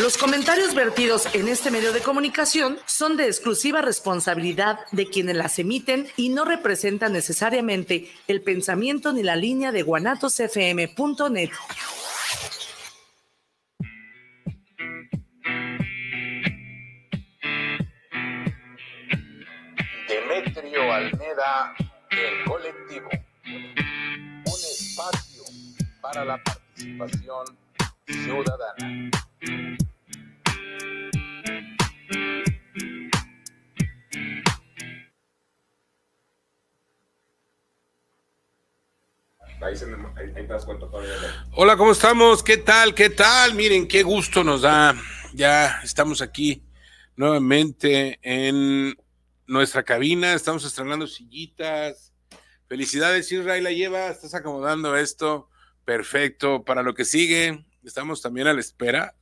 Los comentarios vertidos en este medio de comunicación son de exclusiva responsabilidad de quienes las emiten y no representan necesariamente el pensamiento ni la línea de guanatosfm.net. Demetrio Almeda, el colectivo. Un espacio para la participación ciudadana. Hola, ¿cómo estamos? ¿Qué tal? ¿Qué tal? Miren, qué gusto nos da. Ya estamos aquí nuevamente en nuestra cabina. Estamos estrenando sillitas. Felicidades, Israel, la lleva. Estás acomodando esto. Perfecto. Para lo que sigue, estamos también a la espera.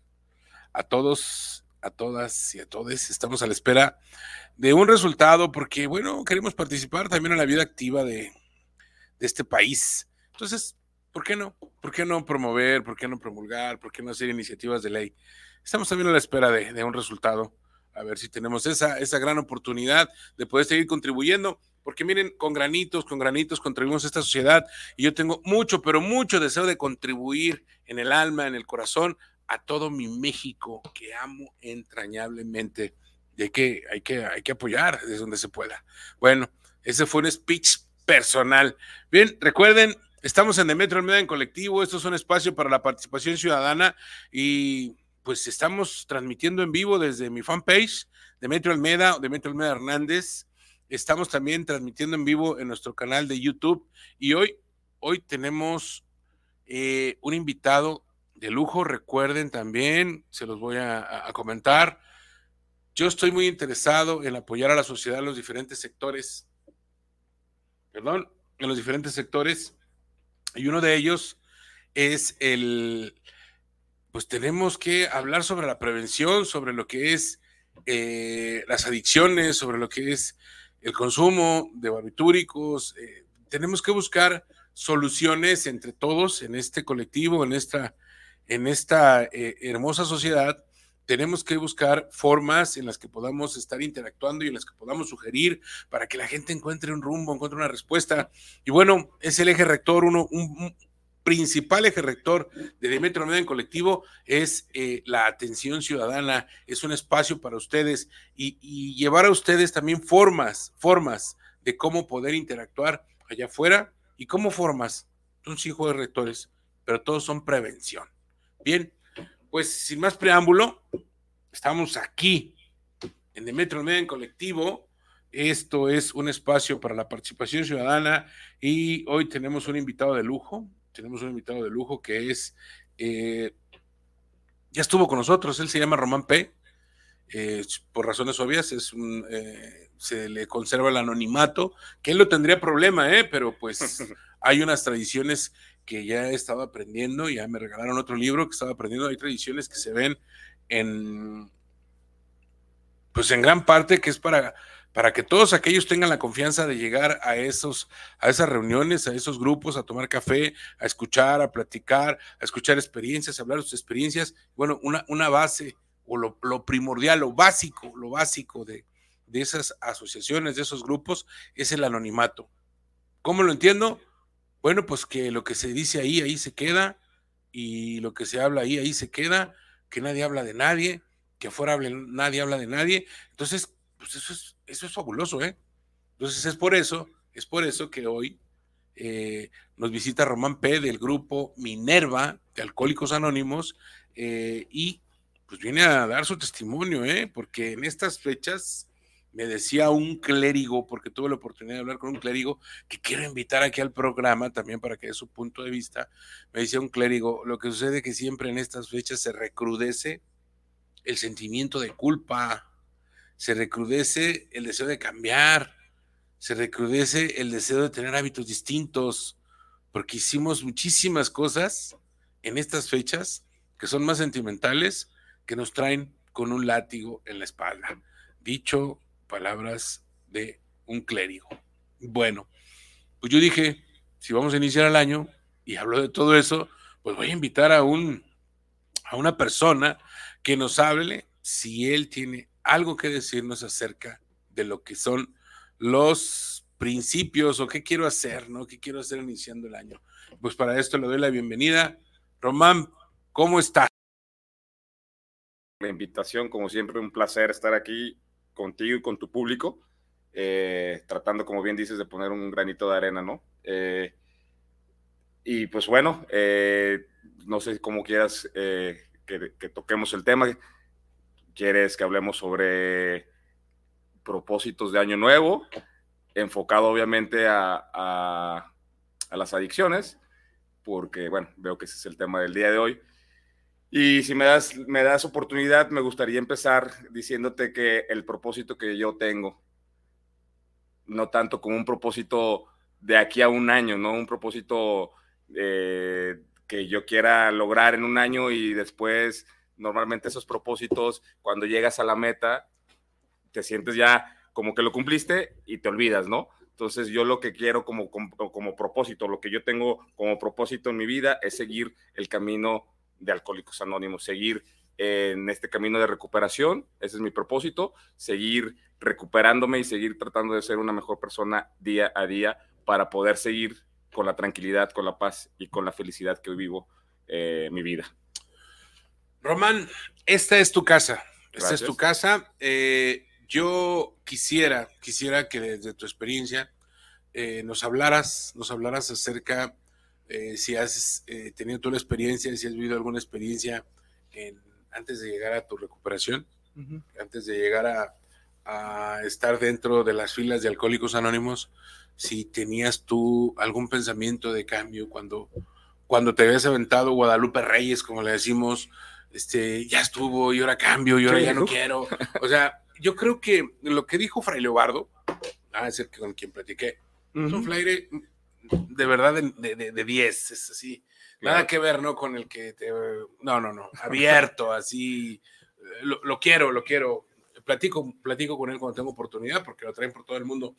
A todos, a todas y a todos, estamos a la espera de un resultado porque, bueno, queremos participar también en la vida activa de, de este país. Entonces, ¿por qué no? ¿Por qué no promover? ¿Por qué no promulgar? ¿Por qué no hacer iniciativas de ley? Estamos también a la espera de, un resultado. A ver si tenemos esa, esa gran oportunidad de poder seguir contribuyendo. Porque miren, con granitos, con granitos contribuimos a esta sociedad. Y yo tengo mucho, pero mucho deseo de contribuir en el alma, en el corazón, a todo mi México que amo entrañablemente. Y hay que, hay que, hay que apoyar desde donde se pueda. Bueno, ese fue un speech personal. Bien, recuerden, Estamos en Demetrio Almeda en colectivo, esto es un espacio para la participación ciudadana y pues estamos transmitiendo en vivo desde mi fanpage, Demetrio Almeda Demetrio Almeda Hernández. Estamos también transmitiendo en vivo en nuestro canal de YouTube y hoy, hoy tenemos eh, un invitado de lujo, recuerden también, se los voy a comentar. Yo estoy muy interesado en apoyar a la sociedad en los diferentes sectores, perdón, en los diferentes sectores y uno de ellos es el, pues tenemos que hablar sobre la prevención, sobre lo que es eh, las adicciones, sobre lo que es el consumo de barbitúricos. Eh, tenemos que buscar soluciones entre todos en este colectivo, en esta, en esta eh, hermosa sociedad. Tenemos que buscar formas en las que podamos estar interactuando y en las que podamos sugerir para que la gente encuentre un rumbo, encuentre una respuesta. Y bueno, es el eje rector, uno, un, principal eje rector de Demetrio Almeda en colectivo es eh, la atención ciudadana, es un espacio para ustedes y, llevar a ustedes también formas, formas de cómo poder interactuar allá afuera y cómo formas. Son cinco de rectores, pero todos son prevención. Bien, pues sin más preámbulo, estamos aquí en Demetrio Almeda en colectivo. Esto es un espacio para la participación ciudadana y hoy tenemos un invitado de lujo. Tenemos un invitado de lujo que es, eh, ya estuvo con nosotros, él se llama Román P. Eh, por razones obvias, es un, eh, se le conserva el anonimato, que él no tendría problema, pero pues hay unas tradiciones que ya he estado aprendiendo, ya me regalaron otro libro que estaba aprendiendo, hay tradiciones que se ven en, pues en gran parte que es para, para que todos aquellos tengan la confianza de llegar a, esos, a esas reuniones, a esos grupos, a tomar café, a escuchar, a platicar, a escuchar experiencias, a hablar de sus experiencias. Bueno, una, una base o lo, lo primordial, lo básico, lo básico de, de esas asociaciones, de esos grupos, es el anonimato. ¿Cómo lo entiendo? Bueno, pues que lo que se dice ahí, ahí se queda, y lo que se habla ahí, ahí se queda, que nadie habla de nadie, que afuera hable, nadie habla de nadie. Entonces, pues eso es, eso es fabuloso, ¿eh? Entonces es por eso, es por eso que hoy eh, nos visita Román P. del grupo Minerva de Alcohólicos Anónimos eh, y pues viene a dar su testimonio, ¿eh? Porque en estas fechas me decía un clérigo, porque tuve la oportunidad de hablar con un clérigo, que quiero invitar aquí al programa también para que dé su punto de vista. Me decía un clérigo, lo que sucede es que siempre en estas fechas se recrudece el sentimiento de culpa, se recrudece el deseo de cambiar, se recrudece el deseo de tener hábitos distintos, porque hicimos muchísimas cosas en estas fechas que son más sentimentales, que nos traen con un látigo en la espalda. Dicho palabras de un clérigo. Bueno, pues yo dije, si vamos a iniciar el año y hablo de todo eso, pues voy a invitar a un a una persona que nos hable si él tiene algo que decirnos acerca de lo que son los principios o qué quiero hacer, ¿no? ¿Qué quiero hacer iniciando el año? Pues para esto le doy la bienvenida. Román, ¿cómo estás? La invitación, como siempre, un placer estar aquí contigo y con tu público, eh, tratando, como bien dices, de poner un granito de arena, ¿no? Eh, y pues bueno, eh, no sé cómo quieras que, que toquemos el tema. ¿Quieres que hablemos sobre propósitos de año nuevo? enfocado obviamente a, las adicciones, porque bueno, veo que ese es el tema del día de hoy. Y si me das, me das oportunidad, me gustaría empezar diciéndote que el propósito que yo tengo, no tanto como un propósito de aquí a un año, ¿no? Un propósito eh, que yo quiera lograr en un año y después, normalmente esos propósitos, cuando llegas a la meta, te sientes ya como que lo cumpliste y te olvidas, ¿no? Entonces yo lo que quiero como, como, propósito, lo que yo tengo como propósito en mi vida es seguir el camino de Alcohólicos Anónimos, seguir en este camino de recuperación, ese es mi propósito, seguir recuperándome y seguir tratando de ser una mejor persona día a día para poder seguir con la tranquilidad, con la paz y con la felicidad que hoy vivo eh, mi vida. Román, esta es tu casa, esta es tu casa. Eh, yo quisiera, quisiera que desde tu experiencia eh, nos hablaras, nos hablaras acerca eh, si has eh, tenido tú la experiencia, si has vivido alguna experiencia antes de llegar a tu recuperación, antes de llegar a, estar dentro de las filas de Alcohólicos Anónimos, si tenías tú algún pensamiento de cambio cuando, cuando te habías aventado Guadalupe Reyes, como le decimos, este, ya estuvo y ahora cambio y ahora ya no quiero. O sea, yo creo que lo que dijo Fray Leobardo, a ser que con quien platiqué, es un flaire de verdad de 10, es así. Nada que ver, ¿no? Con el que te. No, no, no. Abierto, así. Lo, quiero, lo quiero. Platico, platico con él cuando tengo oportunidad, porque lo traen por todo el mundo.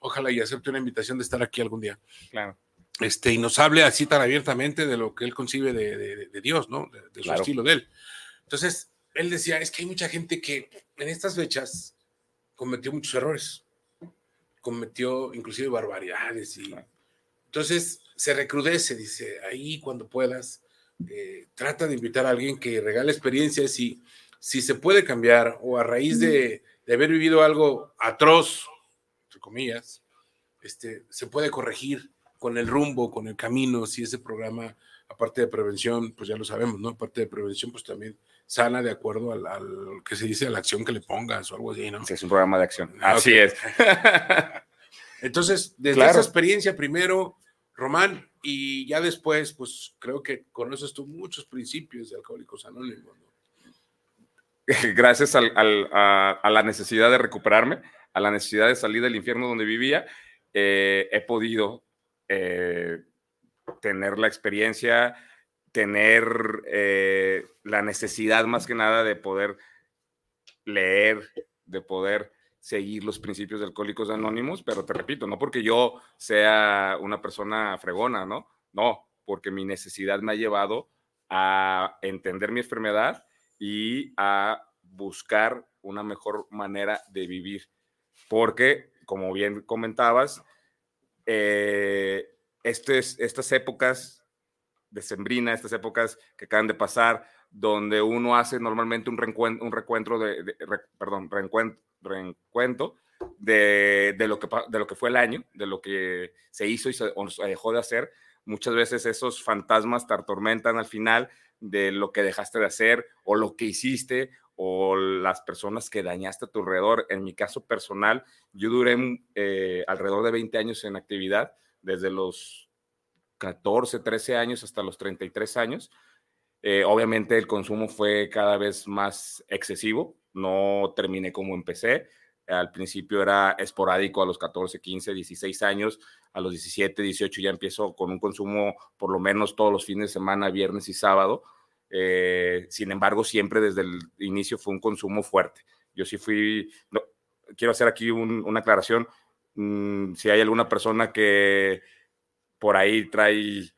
Ojalá y acepte una invitación de estar aquí algún día. Claro. Este, y nos hable así tan abiertamente de lo que él concibe de, Dios, ¿no? De, su estilo de él. Entonces, él decía, es que hay mucha gente que en estas fechas cometió muchos errores, cometió inclusive barbaridades y entonces se recrudece, dice, ahí cuando puedas, eh, trata de invitar a alguien que regale experiencias y si se puede cambiar o a raíz de, haber vivido algo atroz, entre comillas, este, se puede corregir con el rumbo, con el camino, si ese programa, aparte de prevención, pues ya lo sabemos, ¿no? Aparte de prevención, pues también sana de acuerdo al, que se dice, a la acción que le pongas o algo así, ¿no? Sí, es un programa de acción. Así es. Entonces, desde esa experiencia primero, Román, y ya después, pues creo que conoces tú muchos principios de Alcohólicos Anónimos, ¿no? Gracias a, la necesidad de recuperarme, a la necesidad de salir del infierno donde vivía, eh, he podido eh, tener la experiencia, tener eh, la necesidad más que nada de poder leer, de poder seguir los principios de Alcohólicos Anónimos, pero te repito, no porque yo sea una persona fregona, ¿no? No, porque mi necesidad me ha llevado a entender mi enfermedad y a buscar una mejor manera de vivir. Porque, como bien comentabas, eh, estas épocas decembrina, estas épocas que acaban de pasar, donde uno hace normalmente un reencuentro, un recuentro de, perdón, reencuentro, de, de, lo que, de lo que fue el año, de lo que se hizo y se, dejó de hacer. Muchas veces esos fantasmas te atormentan al final de lo que dejaste de hacer o lo que hiciste o las personas que dañaste a tu alrededor. En mi caso personal, yo duré eh, alrededor de 20 años en actividad, desde los 14, 13 años hasta los 33 años. Eh, obviamente el consumo fue cada vez más excesivo, no terminé como empecé. Al principio era esporádico a los 14, 15, 16 años, a los 17, 18 ya empiezo con un consumo por lo menos todos los fines de semana, viernes y sábado. Eh, sin embargo, siempre desde el inicio fue un consumo fuerte. Yo sí fui, quiero hacer aquí una aclaración, mm, si hay alguna persona que por ahí trae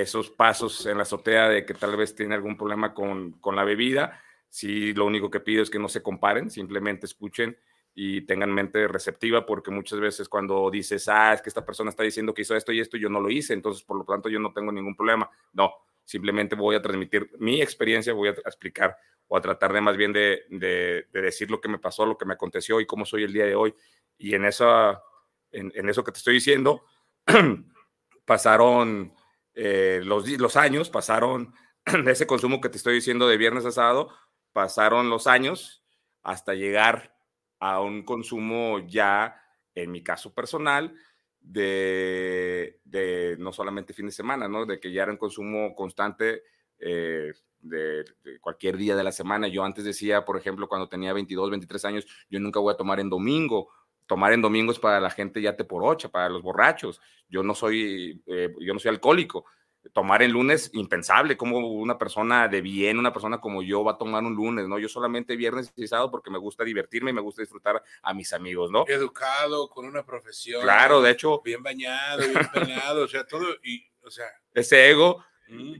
esos pasos en la azotea de que tal vez tiene algún problema con, la bebida. Sí, lo único que pido es que no se comparen, simplemente escuchen y tengan mente receptiva porque muchas veces cuando dices, ah, es que esta persona está diciendo que hizo esto y esto, yo no lo hice, entonces por lo tanto yo no tengo ningún problema. No, simplemente voy a transmitir mi experiencia, voy a explicar o a tratar de más bien de, de, decir lo que me pasó, lo que me aconteció y cómo soy el día de hoy. Y en, esa, en, en eso que te estoy diciendo, pasaron eh, los, los años, pasaron ese consumo que te estoy diciendo de viernes a sábado, pasaron los años hasta llegar a un consumo ya, en mi caso personal, de, de no solamente fin de semana, ¿no? De que ya era un consumo constante eh, de, cualquier día de la semana. Yo antes decía, por ejemplo, cuando tenía 22, 23 años, yo nunca voy a tomar en domingo. Tomar en domingo es para la gente ya te por ocho, para los borrachos. Yo no soy, eh, yo no soy alcohólico tomar el lunes, impensable, como una persona de bien, una persona como yo va a tomar un lunes, ¿no? Yo solamente viernes y sábado porque me gusta divertirme y me gusta disfrutar a mis amigos, ¿no? Educado, con una profesión. Claro, de hecho. Bien bañado, bien bañado, o sea, todo, y, o sea. Ese ego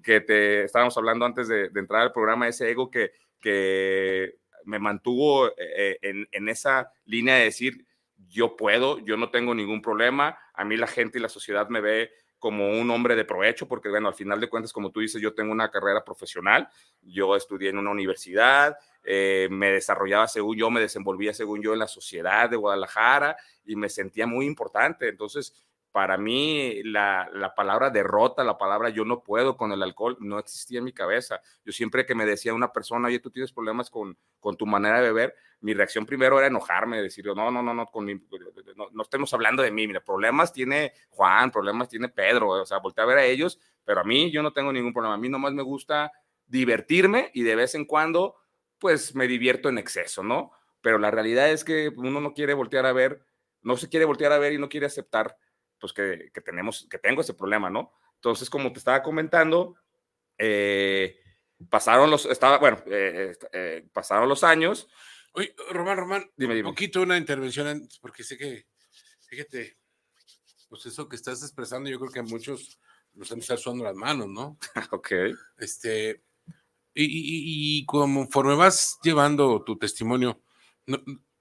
que te estábamos hablando antes de, entrar al programa, ese ego que, que me mantuvo eh, en, en esa línea de decir, yo puedo, yo no tengo ningún problema, a mí la gente y la sociedad me ve como un hombre de provecho, porque bueno, al final de cuentas, como tú dices, yo tengo una carrera profesional, yo estudié en una universidad, eh, me desarrollaba según yo, me desenvolvía según yo en la sociedad de Guadalajara y me sentía muy importante. Entonces, para mí la, la, palabra derrota, la palabra yo no puedo con el alcohol, no existía en mi cabeza. Yo siempre que me decía una persona, oye, tú tienes problemas con, con tu manera de beber, mi reacción primero era enojarme, decir, no, no, no, no, con no, no, estemos hablando de mí, mira, problemas tiene Juan, problemas tiene Pedro, o sea, volteé a ver a ellos, pero a mí yo no tengo ningún problema, a mí nomás me gusta divertirme y de vez en cuando, pues me divierto en exceso, ¿no? Pero la realidad es que uno no quiere voltear a ver, no se quiere voltear a ver y no quiere aceptar pues que, que, tenemos, que tengo ese problema, ¿no? Entonces, como te estaba comentando, eh, pasaron los, estaba, bueno, eh, eh, pasaron los años. Oye, Román, Román, dime, dime. Poquito una intervención, porque sé que, fíjate, pues eso que estás expresando, yo creo que a muchos nos han estado sudando las manos, ¿no? ok. Este, y, y, y, conforme vas llevando tu testimonio,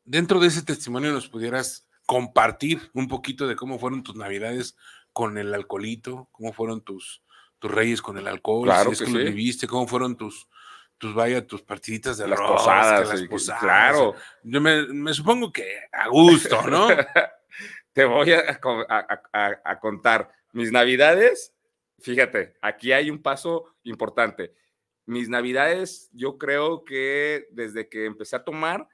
dentro de ese testimonio nos pudieras compartir un poquito de cómo fueron tus navidades con el alcoholito, cómo fueron tus, tus reyes con el alcohol, claro si es que, lo viviste, cómo fueron tus, tus vaya, tus partiditas de las arroz, posadas, las posadas. claro. Yo me, me, supongo que a gusto, ¿no? Te voy a, a, a, a contar mis navidades. Fíjate, aquí hay un paso importante. Mis navidades, yo creo que desde que empecé a tomar,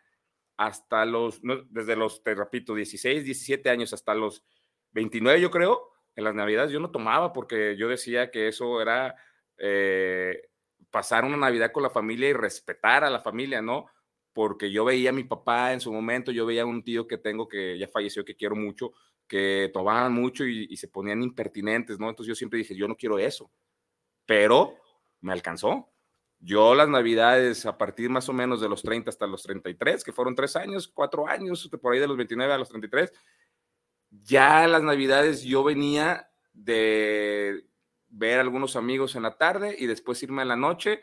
hasta los, desde los, te repito, 16, 17 años hasta los 29, yo creo, en las Navidades yo no tomaba porque yo decía que eso era eh, pasar una Navidad con la familia y respetar a la familia, ¿no? Porque yo veía a mi papá en su momento, yo veía a un tío que tengo que ya falleció, que quiero mucho, que tomaban mucho y, y se ponían impertinentes, ¿no? Entonces yo siempre dije, yo no quiero eso, pero me alcanzó, yo las navidades a partir más o menos de los 30 hasta los 33, que fueron tres años, cuatro años, por ahí de los 29 a los 33, ya las navidades yo venía de ver a algunos amigos en la tarde y después irme en la noche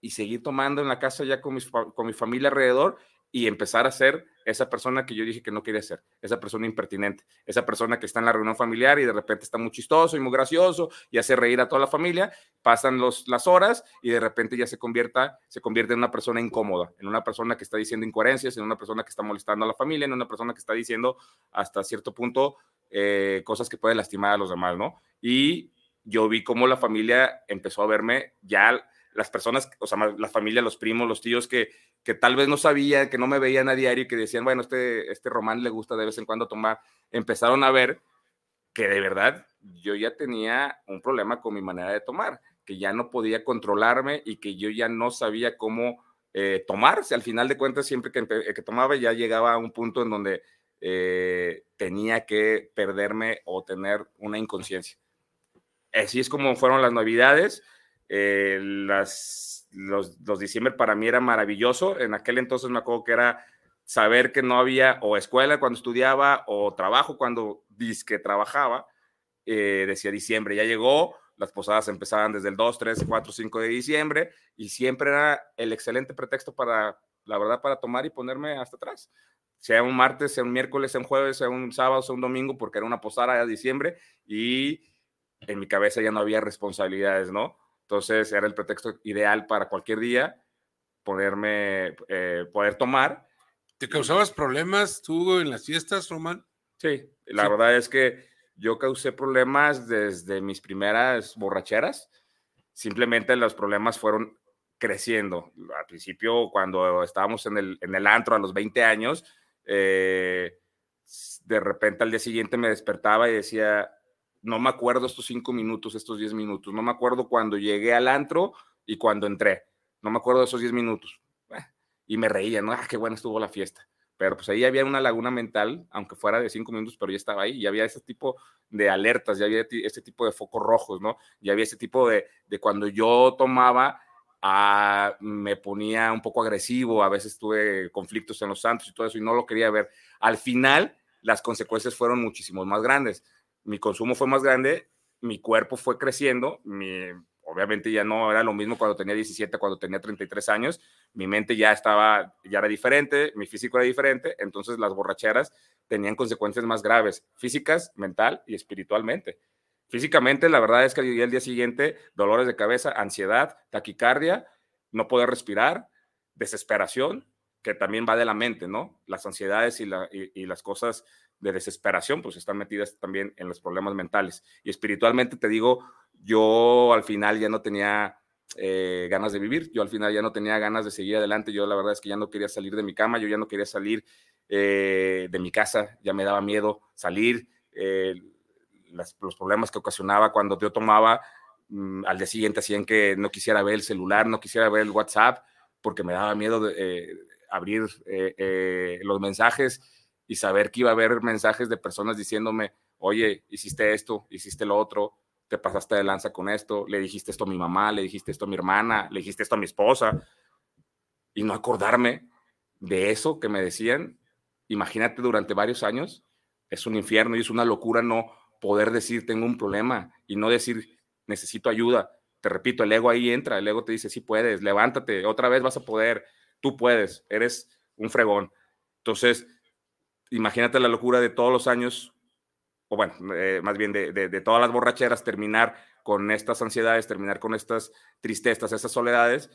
y seguir tomando en la casa ya con mi familia alrededor y empezar a ser esa persona que yo dije que no quería ser, esa persona impertinente, esa persona que está en la reunión familiar y de repente está muy chistoso y muy gracioso y hace reír a toda la familia, pasan los, las horas y de repente ya se, convierta, se convierte en una persona incómoda, en una persona que está diciendo incoherencias, en una persona que está molestando a la familia, en una persona que está diciendo hasta cierto punto eh, cosas que pueden lastimar a los demás, ¿no? Y yo vi cómo la familia empezó a verme ya las personas, o sea, la familia, los primos, los tíos que, que tal vez no sabían, que no me veían a diario y que decían, bueno, este, este Román le gusta de vez en cuando tomar, empezaron a ver que de verdad yo ya tenía un problema con mi manera de tomar, que ya no podía controlarme y que yo ya no sabía cómo eh, tomarse. Al final de cuentas, siempre que, que, tomaba ya llegaba a un punto en donde eh, tenía que perderme o tener una inconsciencia. Así es como fueron las navidades. Eh, las, los, diciembre para mí era maravilloso. En aquel entonces me acuerdo que era saber que no había o escuela cuando estudiaba o trabajo cuando que trabajaba. Eh, decía diciembre, ya llegó, Las posadas empezaban desde el 2, 3, 4, 5 de diciembre y siempre era el excelente pretexto para, la verdad, para tomar y ponerme hasta atrás. Sea un martes, sea un miércoles, sea un jueves, sea un sábado, sea un domingo, porque era una posada de diciembre y en mi cabeza ya no había responsabilidades, ¿no? Entonces era el pretexto ideal para cualquier día poderme, eh, poder tomar. ¿Te causabas problemas tú en las fiestas, Román? Sí, la verdad es que yo causé problemas desde mis primeras borracheras. Simplemente los problemas fueron creciendo. Al principio, cuando estábamos en el, en el antro a los 20 años, eh, de repente al día siguiente me despertaba y decía, no me acuerdo estos cinco minutos, estos 10 minutos, no me acuerdo cuando llegué al antro y cuando entré, no me acuerdo de esos 10 minutos. Y me reía, ¿no? Ah, qué buena estuvo la fiesta pero pues ahí había una laguna mental, aunque fuera de cinco minutos, pero ya estaba ahí, y había ese tipo de alertas, ya había ese tipo de focos rojos, ¿no? Ya había ese tipo de, de cuando yo tomaba, ah, me ponía un poco agresivo, a veces tuve conflictos en los santos y todo eso, y no lo quería ver. Al final, las consecuencias fueron muchísimo más grandes. Mi consumo fue más grande, mi cuerpo fue creciendo, mi, obviamente ya no era lo mismo cuando tenía 17, cuando tenía 33 años, mi mente ya estaba, ya era diferente, mi físico era diferente, entonces las borracheras tenían consecuencias más graves, físicas, mental y espiritualmente. Físicamente, la verdad es que el día siguiente, dolores de cabeza, ansiedad, taquicardia, no poder respirar, desesperación, que también va de la mente, ¿no? Las ansiedades y, y las cosas de desesperación, pues están metidas también en los problemas mentales. Y espiritualmente, te digo, yo al final ya no tenía eh, ganas de vivir, yo al final ya no tenía ganas de seguir adelante, yo la verdad es que ya no quería salir de mi cama, yo ya no quería salir eh, de mi casa, ya me daba miedo salir, eh, los problemas que ocasionaba cuando yo tomaba, mm, al día siguiente hacían que no quisiera ver el celular, no quisiera ver el WhatsApp, porque me daba miedo de, abrir los mensajes y saber que iba a haber mensajes de personas diciéndome, oye, hiciste esto, hiciste lo otro, te pasaste de lanza con esto, le dijiste esto a mi mamá, le dijiste esto a mi hermana, le dijiste esto a mi esposa, y no acordarme de eso que me decían, imagínate durante varios años, es un infierno y es una locura no poder decir tengo un problema y no decir necesito ayuda. Te repito, el ego ahí entra, el ego te dice, sí puedes, levántate, otra vez vas a poder, tú puedes, eres un fregón. Entonces, imagínate la locura de todos los años o bueno, eh, más bien de, todas las borracheras, terminar con estas ansiedades, terminar con estas tristezas, estas soledades,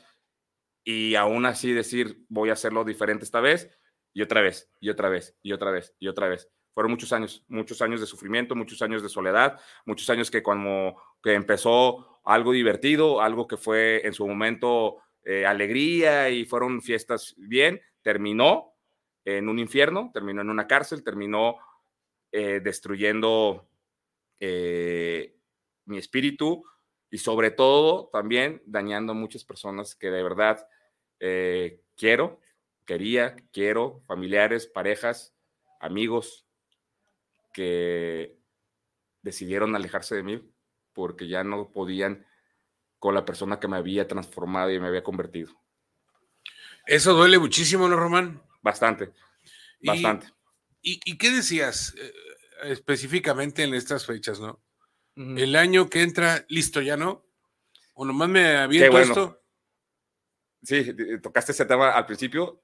y aún así decir, voy a hacerlo diferente esta vez, y otra vez, y otra vez, y otra vez, y otra vez. Fueron muchos años, muchos años de sufrimiento, muchos años de soledad, muchos años que cuando que empezó algo divertido, algo que fue en su momento eh, alegría y fueron fiestas bien, terminó en un infierno, terminó en una cárcel, terminó eh, destruyendo eh, mi espíritu y sobre todo también dañando a muchas personas que de verdad quiero, quería, quiero, familiares, parejas, amigos que decidieron alejarse de mí porque ya no podían con la persona que me había transformado y me había convertido. Eso duele muchísimo, ¿no, Román? Bastante, bastante. ¿Y, qué decías eh, específicamente en estas fechas, no? El año que entra, listo, ya no. O nomás me aviento bueno. esto. Sí, tocaste ese tema al principio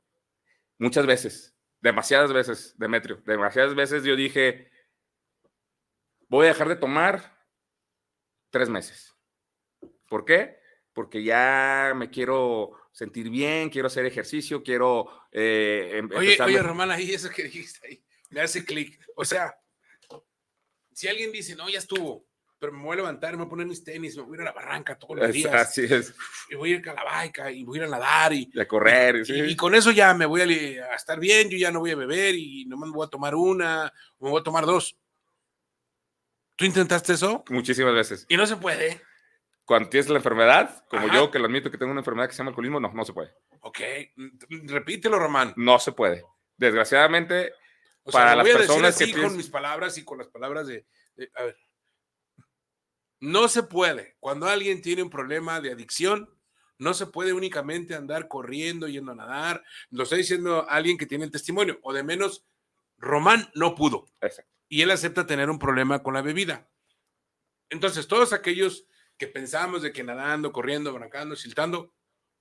muchas veces, demasiadas veces, Demetrio, demasiadas veces yo dije, voy a dejar de tomar tres meses. ¿Por qué? Porque ya me quiero sentir bien, quiero hacer ejercicio, quiero... Eh, em, oye, oye, Román, ahí eso que dijiste ahí, me hace clic. O sea, si alguien dice, no, ya estuvo, pero me voy a levantar, me voy a poner mis tenis, me voy a ir a la barranca todos los días. Así es. Y voy a ir a la y voy a ir a nadar y, a correr. Y, y, con eso ya me voy a, estar bien, yo ya no voy a beber y nomás me voy a tomar una me voy a tomar dos. ¿Tú intentaste eso? Muchísimas veces. Y no se puede cuando tienes la enfermedad, como yo, que lo admito que tengo una enfermedad que se llama alcoholismo, no, no se puede. Ok, repítelo, Román. No se puede. Desgraciadamente, para las personas que con mis palabras y con las palabras de, a ver. No se puede. Cuando alguien tiene un problema de adicción, no se puede únicamente andar corriendo, yendo a nadar. Lo está diciendo alguien que tiene el testimonio, o de menos, Román no pudo. Exacto. Y él acepta tener un problema con la bebida. Entonces, todos aquellos que pensamos de que nadando, corriendo, brancando, siltando,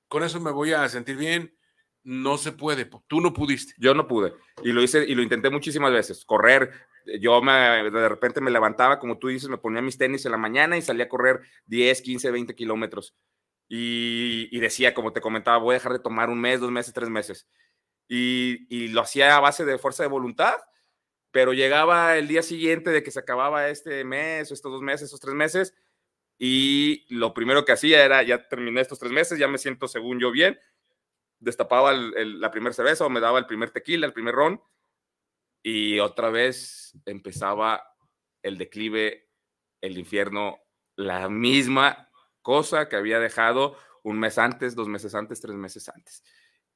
con eso me voy a sentir bien. No se puede, tú no pudiste. Yo no pude y lo hice y lo intenté muchísimas veces. Correr, yo me, de repente me levantaba, como tú dices, me ponía mis tenis en la mañana y salía a correr 10, 15, 20 kilómetros. Y, decía, como te comentaba, voy a dejar de tomar un mes, dos meses, tres meses. Y, lo hacía a base de fuerza de voluntad, pero llegaba el día siguiente de que se acababa este mes, estos dos meses, estos tres meses, y lo primero que hacía era, ya terminé estos tres meses, ya me siento según yo bien, destapaba el, la primera cerveza o me daba el primer tequila, el primer ron, y otra vez empezaba el declive, el infierno, la misma cosa que había dejado un mes antes, dos meses antes, tres meses antes.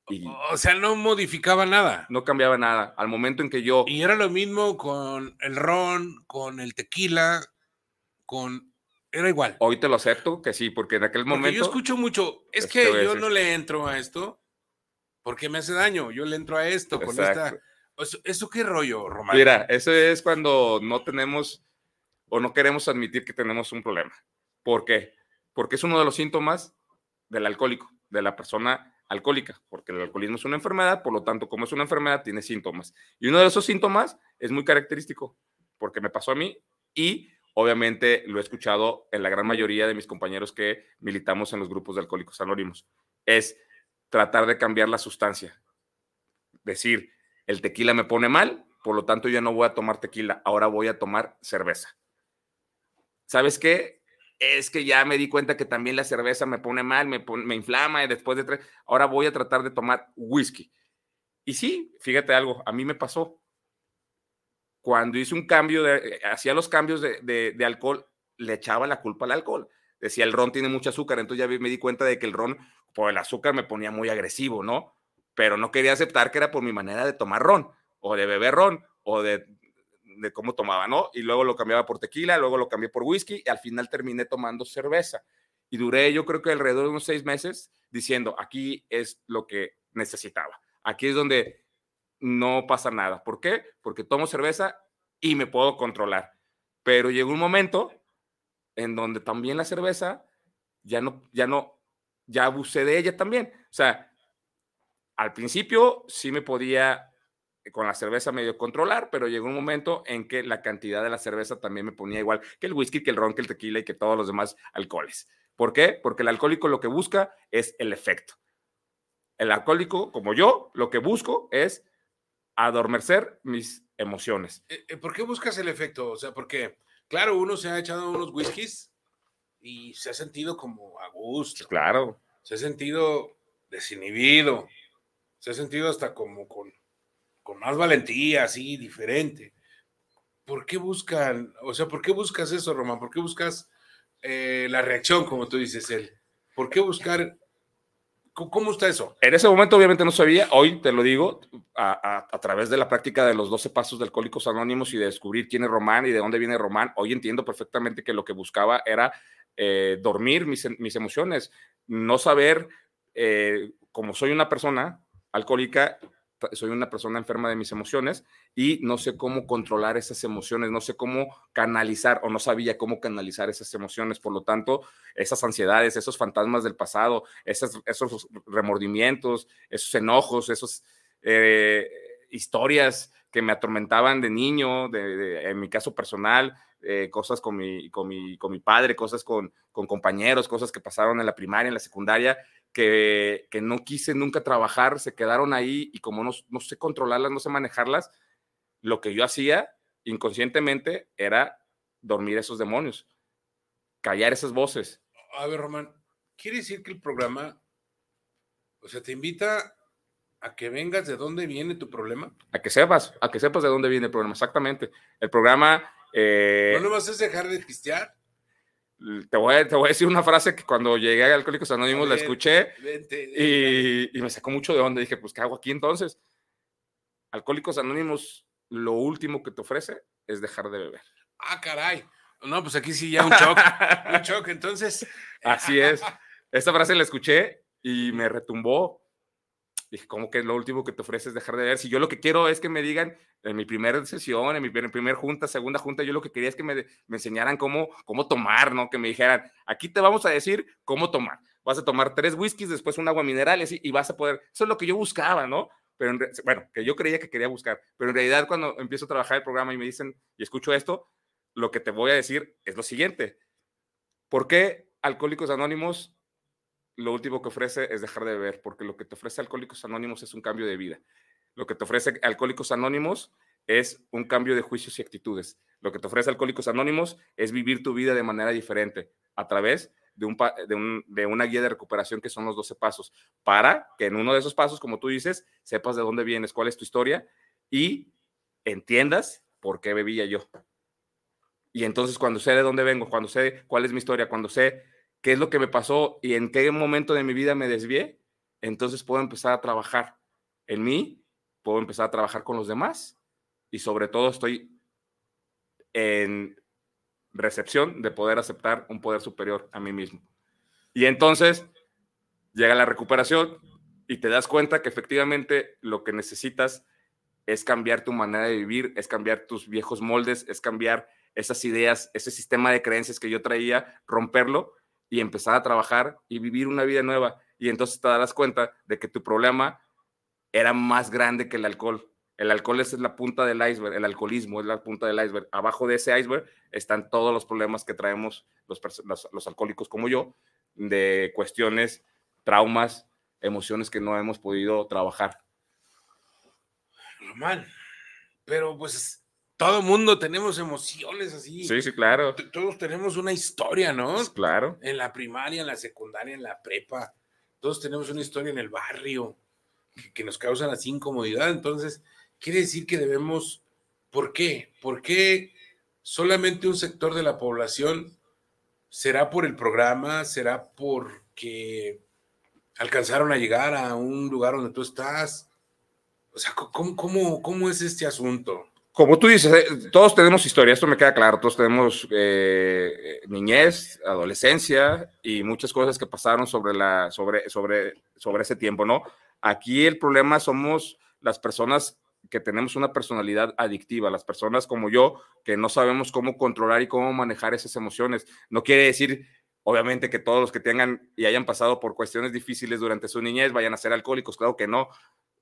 Y o sea, no modificaba nada. No cambiaba nada. Al momento en que yo... Y era lo mismo con el ron, con el tequila, con era igual. Hoy te lo acepto que sí, porque en aquel porque momento. Yo escucho mucho, es que yo no le entro a esto porque me hace daño. Yo le entro a esto con esta. ¿Eso qué rollo, Román? Mira, eso es cuando no tenemos o no queremos admitir que tenemos un problema. ¿Por qué? Porque es uno de los síntomas del alcohólico, de la persona alcohólica, porque el alcoholismo es una enfermedad, por lo tanto, como es una enfermedad, tiene síntomas. Y uno de esos síntomas es muy característico, porque me pasó a mí y Obviamente lo he escuchado en la gran mayoría de mis compañeros que militamos en los grupos de alcohólicos anónimos. Es tratar de cambiar la sustancia. Decir, el tequila me pone mal, por lo tanto yo no voy a tomar tequila, ahora voy a tomar cerveza. ¿Sabes qué? Es que ya me di cuenta que también la cerveza me pone mal, me, me inflama y después de tres, ahora voy a tratar de tomar whisky. Y sí, fíjate algo, a mí me pasó cuando hice un cambio, de, eh, hacía los cambios de, alcohol, le echaba la culpa al alcohol. Decía, el ron tiene mucho azúcar, entonces ya me di cuenta de que el ron, por el azúcar, me ponía muy agresivo, ¿no? Pero no quería aceptar que era por mi manera de tomar ron, o de beber ron, o de, de cómo tomaba, ¿no? Y luego lo cambiaba por tequila, luego lo cambié por whisky, y al final terminé tomando cerveza. Y duré, yo creo que alrededor de unos seis meses diciendo, aquí es lo que necesitaba. Aquí es donde no pasa nada. ¿Por qué? Porque tomo cerveza y me puedo controlar. Pero llegó un momento en donde también la cerveza ya no, ya no, ya abusé de ella también. O sea, al principio sí me podía con la cerveza medio controlar, pero llegó un momento en que la cantidad de la cerveza también me ponía igual que el whisky, que el ron, que el tequila y que todos los demás alcoholes. ¿Por qué? Porque el alcohólico lo que busca es el efecto. El alcohólico, como yo, lo que busco es adormecer mis emociones. Eh, eh, ¿Por qué buscas el efecto? O sea, porque, claro, uno se ha echado unos whiskies y se ha sentido como a gusto. Claro. Se ha sentido desinhibido. Se ha sentido hasta como con, con más valentía, así, diferente. ¿Por qué buscan, o sea, por qué buscas eso, Román? ¿Por qué buscas eh, la reacción, como tú dices, él? ¿Por qué buscar ¿Cómo está eso? En ese momento obviamente no sabía, hoy te lo digo, a, través de la práctica de los 12 pasos de Alcohólicos Anónimos y de descubrir quién es Román y de dónde viene Román, hoy entiendo perfectamente que lo que buscaba era eh, dormir mis, mis, emociones, no saber, eh, como soy una persona alcohólica, soy una persona enferma de mis emociones y no sé cómo controlar esas emociones, no sé cómo canalizar o no sabía cómo canalizar esas emociones. Por lo tanto, esas ansiedades, esos fantasmas del pasado, esos, remordimientos, esos enojos, esas eh, historias que me atormentaban de niño, de, en mi caso personal, eh, cosas con mi, con, mi, con mi padre, cosas con, con compañeros, cosas que pasaron en la primaria, en la secundaria, que, no quise nunca trabajar, se quedaron ahí y como no, no sé controlarlas, no sé manejarlas, lo que yo hacía inconscientemente era dormir esos demonios, callar esas voces. A ver, Román, ¿quiere decir que el programa, o sea, te invita a que vengas de dónde viene tu problema? A que sepas, a que sepas de dónde viene el problema, exactamente. El programa... Eh, ¿No vas a dejar de pistear? Te voy, a, decir una frase que cuando llegué a Alcohólicos Anónimos la escuché y, me sacó mucho de onda. Dije, pues, ¿qué hago aquí entonces? Alcohólicos Anónimos, lo último que te ofrece es dejar de beber. Ah, caray. No, pues aquí sí ya un shock. un shock, entonces. Así es. Esta frase la escuché y me retumbó. Dije, ¿cómo que lo último que te ofrece es dejar de beber? Si yo lo que quiero es que me digan en mi primera sesión, en mi primer, junta, segunda junta, yo lo que quería es que me, me, enseñaran cómo, cómo tomar, ¿no? Que me dijeran, aquí te vamos a decir cómo tomar. Vas a tomar tres whiskies, después un agua mineral y, y vas a poder. Eso es lo que yo buscaba, ¿no? Pero bueno, que yo creía que quería buscar. Pero en realidad, cuando empiezo a trabajar el programa y me dicen y escucho esto, lo que te voy a decir es lo siguiente. ¿Por qué Alcohólicos Anónimos lo último que ofrece es dejar de beber, porque lo que te ofrece Alcohólicos Anónimos es un cambio de vida. Lo que te ofrece Alcohólicos Anónimos es un cambio de juicios y actitudes. Lo que te ofrece Alcohólicos Anónimos es vivir tu vida de manera diferente a través de, un, de, de, una guía de recuperación que son los 12 pasos, para que en uno de esos pasos, como tú dices, sepas de dónde vienes, cuál es tu historia y entiendas por qué bebía yo. Y entonces cuando sé de dónde vengo, cuando sé cuál es mi historia, cuando sé qué es lo que me pasó y en qué momento de mi vida me desvié, entonces puedo empezar a trabajar en mí, puedo empezar a trabajar con los demás y sobre todo estoy en recepción de poder aceptar un poder superior a mí mismo. Y entonces llega la recuperación y te das cuenta que efectivamente lo que necesitas es cambiar tu manera de vivir, es cambiar tus viejos moldes, es cambiar esas ideas, ese sistema de creencias que yo traía, romperlo y empezar a trabajar y vivir una vida nueva. Y entonces te darás cuenta de que tu problema era más grande que el alcohol. El alcohol es la punta del iceberg, el alcoholismo es la punta del iceberg. Abajo de ese iceberg están todos los problemas que traemos los, los, alcohólicos como yo, de cuestiones, traumas, emociones que no hemos podido trabajar. Normal. Pero pues todo mundo tenemos emociones así. Sí, sí, claro. Todos tenemos una historia, ¿no? Pues, claro. En la primaria, en la secundaria, en la prepa. Todos tenemos una historia en el barrio que, nos causa así incomodidad. Entonces, quiere decir que debemos. ¿Por qué? ¿Por qué solamente un sector de la población será por el programa? ¿Será porque alcanzaron a llegar a un lugar donde tú estás? O sea, ¿cómo, cómo, cómo es este asunto? Como tú dices, eh, todos tenemos historia, esto me queda claro, todos tenemos eh, niñez, adolescencia y muchas cosas que pasaron sobre, sobre, sobre, sobre ese tiempo, ¿no? Aquí el problema somos las personas que tenemos una personalidad adictiva, las personas como yo, que no sabemos cómo controlar y cómo manejar esas emociones. No quiere decir, obviamente, que todos los que tengan y hayan pasado por cuestiones difíciles durante su niñez vayan a ser alcohólicos, claro que no,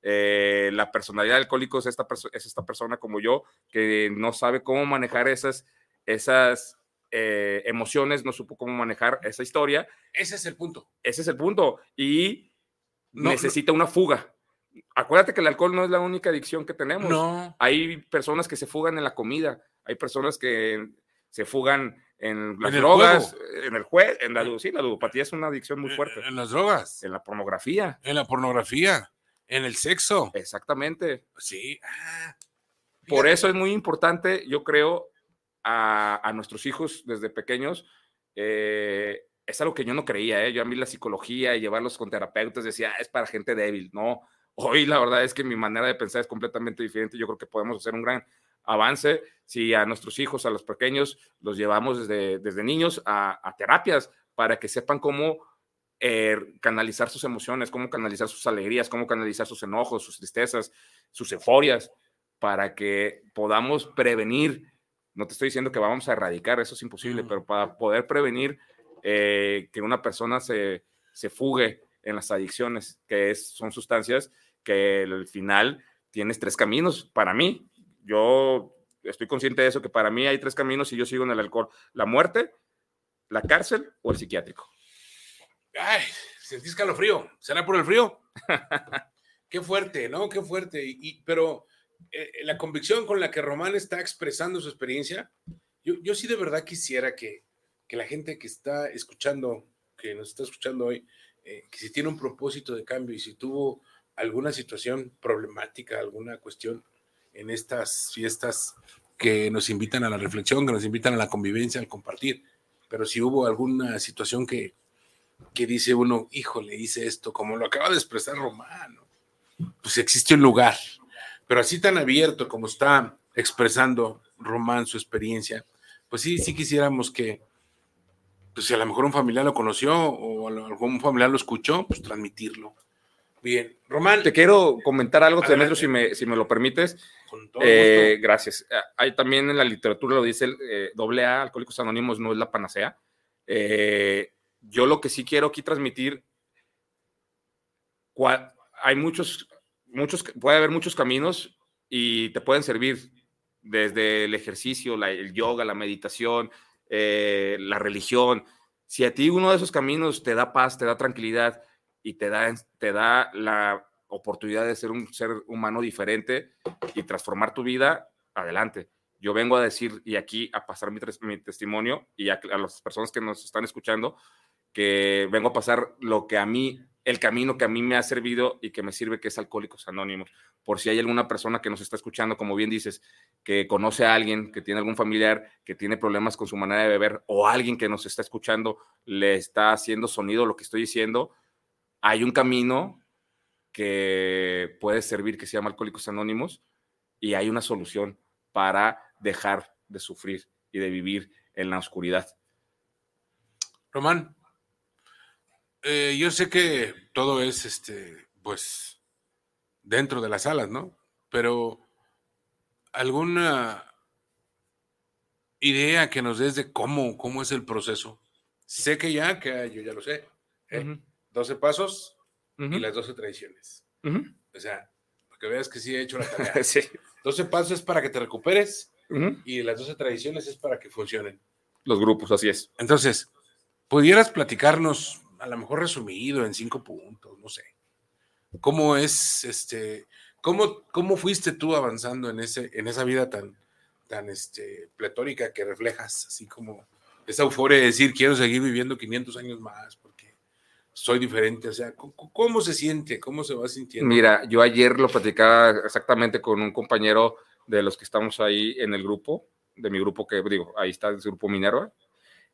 eh, la personalidad de alcohólico es esta, es esta persona como yo que no sabe cómo manejar esas, esas eh, emociones, no supo cómo manejar esa historia. Ese es el punto. Ese es el punto. Y necesita una fuga. Acuérdate que el alcohol no es la única adicción que tenemos. No. Hay personas que se fugan en la comida, hay personas que se fugan en las drogas, en el juez, en la, sí, la ludopatía es una adicción muy fuerte. En las drogas. En la pornografía. En la pornografía. En el sexo. Exactamente. Sí. Ah, Por eso es muy importante, yo creo, a, nuestros hijos desde pequeños. Eh, es algo que yo no creía, ¿eh? Yo a mí la psicología y llevarlos con terapeutas decía, ah, es para gente débil. No, hoy la verdad es que mi manera de pensar es completamente diferente. Yo creo que podemos hacer un gran avance si a nuestros hijos, a los pequeños, los llevamos desde, desde niños a, a terapias para que sepan cómo eh, canalizar sus emociones, cómo canalizar sus alegrías, cómo canalizar sus enojos, sus tristezas, sus euforias, para que podamos prevenir. No te estoy diciendo que vamos a erradicar, eso es imposible, pero para poder prevenir eh, que una persona se, se fugue en las adicciones, que es, son sustancias que al final tienes tres caminos. Para mí, yo estoy consciente de eso, que para mí hay tres caminos y yo sigo en el alcohol. La muerte, la cárcel o el psiquiátrico. Ay, sentí escalofrío. ¿Será por el frío? Qué fuerte, ¿no? Qué fuerte. Pero eh, la convicción con la que Román está expresando su experiencia, yo, yo sí de verdad quisiera que, que, la gente que está escuchando, que nos está escuchando hoy, eh, que si tiene un propósito de cambio y si tuvo alguna situación problemática, alguna cuestión en estas fiestas que nos invitan a la reflexión, que nos invitan a la convivencia, al compartir, pero si hubo alguna situación que, que dice uno, híjole, hice esto, como lo acaba de expresar Romano, pues existe un lugar, pero así tan abierto como está expresando Román su experiencia, pues sí, sí quisiéramos que, pues si a lo mejor un familiar lo conoció o algún familiar lo escuchó, pues transmitirlo. Bien, Román. Te quiero comentar algo. Demetrio, si me, si me lo permites. Con todo Eh, gusto. gracias. Ah, Hay también en la literatura lo dice el eh, doble A, Alcohólicos Anónimos no es la panacea. Eh, yo lo que sí quiero aquí transmitir, hay muchos, muchos, puede haber muchos caminos y te pueden servir desde el ejercicio, la- el yoga, la meditación, eh, la religión. Si a ti uno de esos caminos te da paz, te da tranquilidad y te da, te da la oportunidad de ser un ser humano diferente y transformar tu vida, adelante. Yo vengo a decir y aquí a pasar mi, mi testimonio y a, a las personas que nos están escuchando que vengo a pasar lo que a mí, el camino que a mí me ha servido y que me sirve, que es Alcohólicos Anónimos. Por si hay alguna persona que nos está escuchando, como bien dices, que conoce a alguien, que tiene algún familiar que tiene problemas con su manera de beber, o alguien que nos está escuchando le está haciendo sonido lo que estoy diciendo, hay un camino que puede servir que se llama Alcohólicos Anónimos y hay una solución para dejar de sufrir y de vivir en la oscuridad. Román, eh, yo sé que todo es, este, pues, dentro de las salas, ¿no? Pero, ¿alguna idea que nos des de cómo, cómo es el proceso? Sé que ya, que yo ya lo sé. ¿eh? Ujú, 12 pasos ujú, y las 12 tradiciones. O sea, para que veas que sí he hecho la tarea. Sí. 12 pasos es para que te recuperes y las 12 tradiciones es para que funcionen. Los grupos, así es. Entonces, ¿pudieras platicarnos, a lo mejor resumido en cinco puntos, no sé, cómo es, este, cómo, cómo fuiste tú avanzando en, ese, en esa vida tan, tan este, pletórica que reflejas, así como esa euforia de decir, quiero seguir viviendo 500 años más porque soy diferente, o sea, ¿cómo, se siente? ¿Cómo se va sintiendo? Mira, yo ayer lo platicaba exactamente con un compañero de los que estamos ahí en el grupo, de mi grupo que digo, ahí está el grupo Minerva.